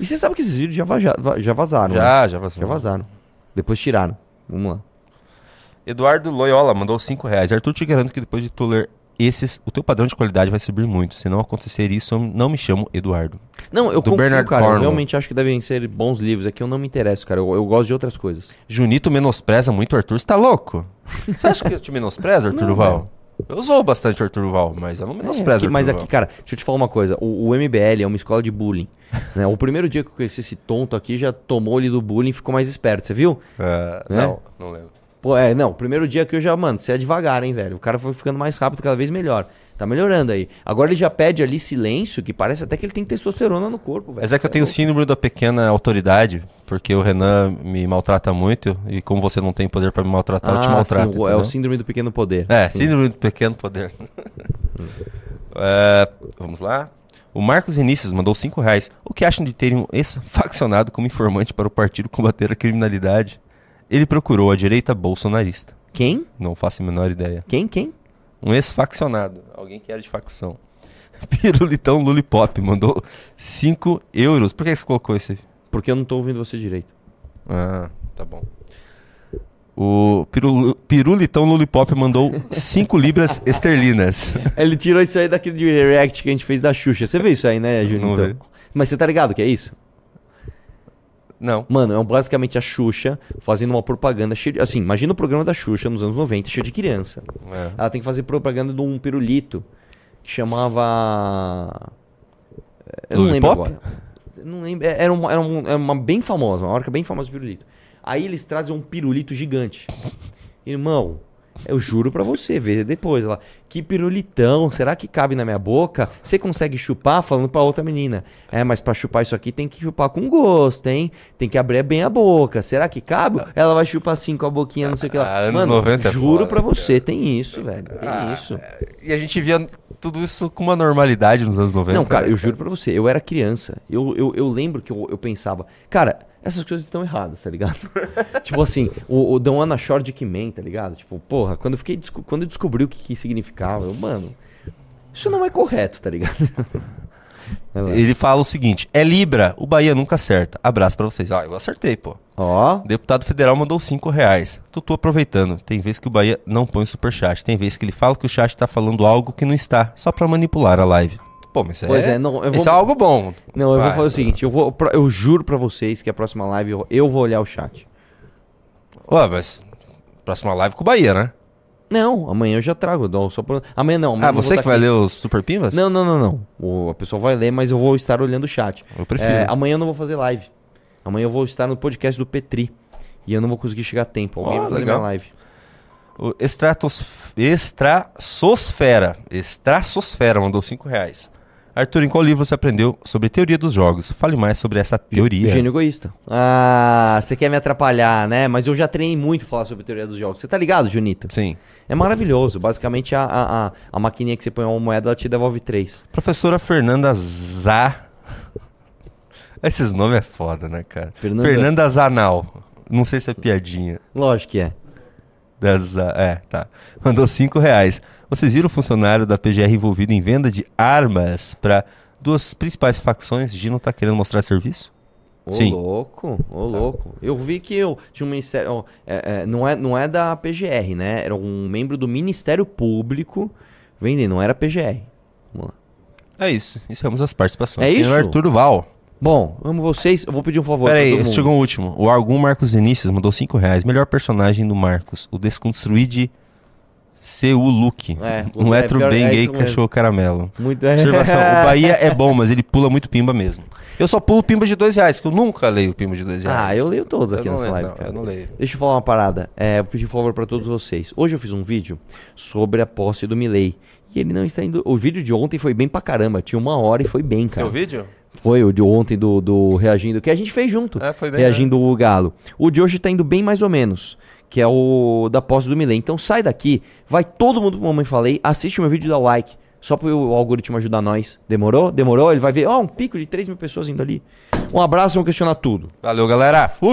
E você sabe que esses vídeos já, va- já vazaram. Já, né? já vazou. Já vazaram. Depois tiraram. Vamos lá. Eduardo Loyola mandou 5 reais. Arthur, te garanto que depois de tu ler esses, o teu padrão de qualidade vai subir muito. Se não acontecer isso, eu não me chamo Eduardo. Não, eu Do confio, Bernard cara. Eu Cornwell. realmente acho que devem ser bons livros. É que eu não me interesso, cara. Eu, eu gosto de outras coisas. Junito menospreza muito o Arthur. Você tá louco? Você acha que eu te menosprezo, Arthur [laughs] Duval? Eu sou bastante Arthur Duval, mas eu não É, menosprezo aqui- Arthur mas aqui, cara, deixa eu te falar uma coisa. O, o MBL é uma escola de bullying. [laughs] né? O primeiro dia que eu conheci esse tonto aqui já tomou ele do bullying e ficou mais esperto, você viu? É, Né? Não, não lembro. Pô, é, não, o primeiro dia que eu já, mano, você é devagar, hein, velho. O cara foi ficando mais rápido, cada vez melhor. Tá melhorando aí. Agora ele já pede ali silêncio, que parece até que ele tem testosterona no corpo, velho. Mas é que eu tenho o louco. síndrome da pequena autoridade, porque o Renan me maltrata muito, e como você não tem poder pra me maltratar, eu te Ah, maltrato. sim, o- é o síndrome do pequeno poder. É, Sim. síndrome do pequeno poder. [laughs] É, vamos lá. O Marcos Vinícius mandou 5 reais. O que acham de terem um ex-faccionado como informante para o partido combater a criminalidade? Ele procurou a direita bolsonarista. Quem? Não faço a menor ideia. Quem? Quem? Um ex-faccionado. Alguém que era de facção. [laughs] Pirulitão Lulipop mandou 5 euros. Por que você colocou esse? Porque eu não tô ouvindo você direito. Ah, tá bom. O Pirulu- Pirulitão Lulipop mandou 5 libras [laughs] esterlinas. Ele tirou isso aí daquele direct que a gente fez da Xuxa. Você viu isso aí, né? Não vi. Mas você tá ligado que é isso? Não. Mano, é basicamente a Xuxa fazendo uma propaganda cheia de... Assim, imagina o programa da Xuxa nos anos 90, cheio de criança. É. Ela tem que fazer propaganda de um pirulito que chamava... Eu não lembro agora. Não lembro. Era uma, era, um- era uma bem famosa, uma marca bem famosa de pirulito. Aí eles trazem um pirulito gigante. Irmão, eu juro pra você, vê depois. Ela, que pirulitão, será que cabe na minha boca? Você consegue chupar? Falando pra outra menina. É, mas pra chupar isso aqui tem que chupar com gosto, hein? Tem que abrir bem a boca. Será que cabe? Ela vai chupar assim com a boquinha, não sei o que lá. Ah, anos Mano, 90 é juro foda, pra você, tem isso, velho. Tem Ah, isso. E a gente via tudo isso com uma normalidade nos anos 90. Não, cara, né? eu juro pra você, eu era criança. Eu, eu, eu lembro que eu, eu pensava, cara, essas coisas estão erradas, tá ligado? [laughs] tipo assim, o, o Don't Wanna Shore de Kimen, tá ligado? Tipo, porra, quando eu, fiquei, quando eu descobri o que, que significava, eu, mano, isso não é correto, tá ligado? [laughs] Ele fala o seguinte: é Libra, o Bahia nunca acerta. Abraço pra vocês. Ó, eu acertei, pô. Ó. Deputado federal mandou 5 reais. Tô aproveitando. Tem vez que o Bahia não põe superchat. Tem vez que ele fala que o chat tá falando algo que não está, só pra manipular a live. Pô, mas isso Pois é, é, não, eu isso vou- é algo bom. Não, eu vou Vai. fazer o seguinte, eu, vou, pra- eu juro pra vocês que a próxima live eu, eu vou olhar o chat. Ué, mas próxima live com o Bahia, né? Não, amanhã eu já trago. eu Só por... Amanhã não. amanhã Ah, vou você tá que vai aqui. ler os Super Pimbas? Não, não, não, não. O, a pessoa vai ler, mas eu vou estar olhando o chat. Eu prefiro. É, amanhã eu não vou fazer live. Amanhã eu vou estar no podcast do Petri. E eu não vou conseguir chegar a tempo. Alguém Ó, vai fazer legal. minha live. O Estratos... Estrassosfera. Estrassosfera mandou 5 reais. Arthur, em qual livro você aprendeu sobre teoria dos jogos? Fale mais sobre essa teoria. Gênio egoísta. Ah, você quer me atrapalhar, né? Mas eu já treinei muito falar sobre teoria dos jogos. Você tá ligado, Junito? Sim. É maravilhoso. Basicamente, a, a, a, a maquininha que você põe uma moeda, ela te devolve três. Professora Fernanda Zá. [laughs] Esses nomes é foda, né, cara? Fernanda- Fernanda, Zanal. Não sei se é piadinha. Lógico que é. Za- É, tá. Mandou 5 reais. Vocês viram o funcionário da PGR envolvido em venda de armas para duas principais facções? Gino tá querendo mostrar serviço? Ô Sim. louco, ô louco. Eu vi que eu tinha um ministério. ó, é, é, não, é, não é da PGR, né? Era um membro do Ministério Público vendendo, não era PGR. Vamos lá. É isso. Encerramos as participações. É Senhor isso? Arthur Val. Bom, amo vocês. Eu vou pedir um favor Peraí, chegou o último. O Argum Marcos Vinícius mandou 5 reais. Melhor personagem do Marcos. O Desconstruíde Seu Luke. É, um é hétero pior- bem é gay cachorro caramelo. Muito- Observação. o [laughs] Bahia é bom, mas ele pula muito pimba mesmo. Eu só pulo pimba de dois reais, que eu nunca leio pimba de dois reais. Ah, eu leio todos Eu aqui nessa leio, live, não, cara. eu não leio. Deixa eu falar uma parada. É, eu pedi um favor pra todos vocês. Hoje eu fiz um vídeo sobre a posse do Milley. E ele não está indo. O vídeo de ontem foi bem pra caramba. Tinha uma hora e foi bem, cara. Teu vídeo? Foi o de ontem do, do Reagindo, que a gente fez junto. É, foi bem, Reagindo o Galo. O de hoje tá indo bem mais ou menos. Que é o da posse do Milley. Então sai daqui, vai todo mundo pro Mamãe Falei, assiste meu vídeo e dá like. Só pro o algoritmo ajudar nós. Demorou? Demorou? Ele vai ver, ó, um pico de 3 mil pessoas indo ali. Um abraço, vamos questionar tudo. Valeu, galera. Fui!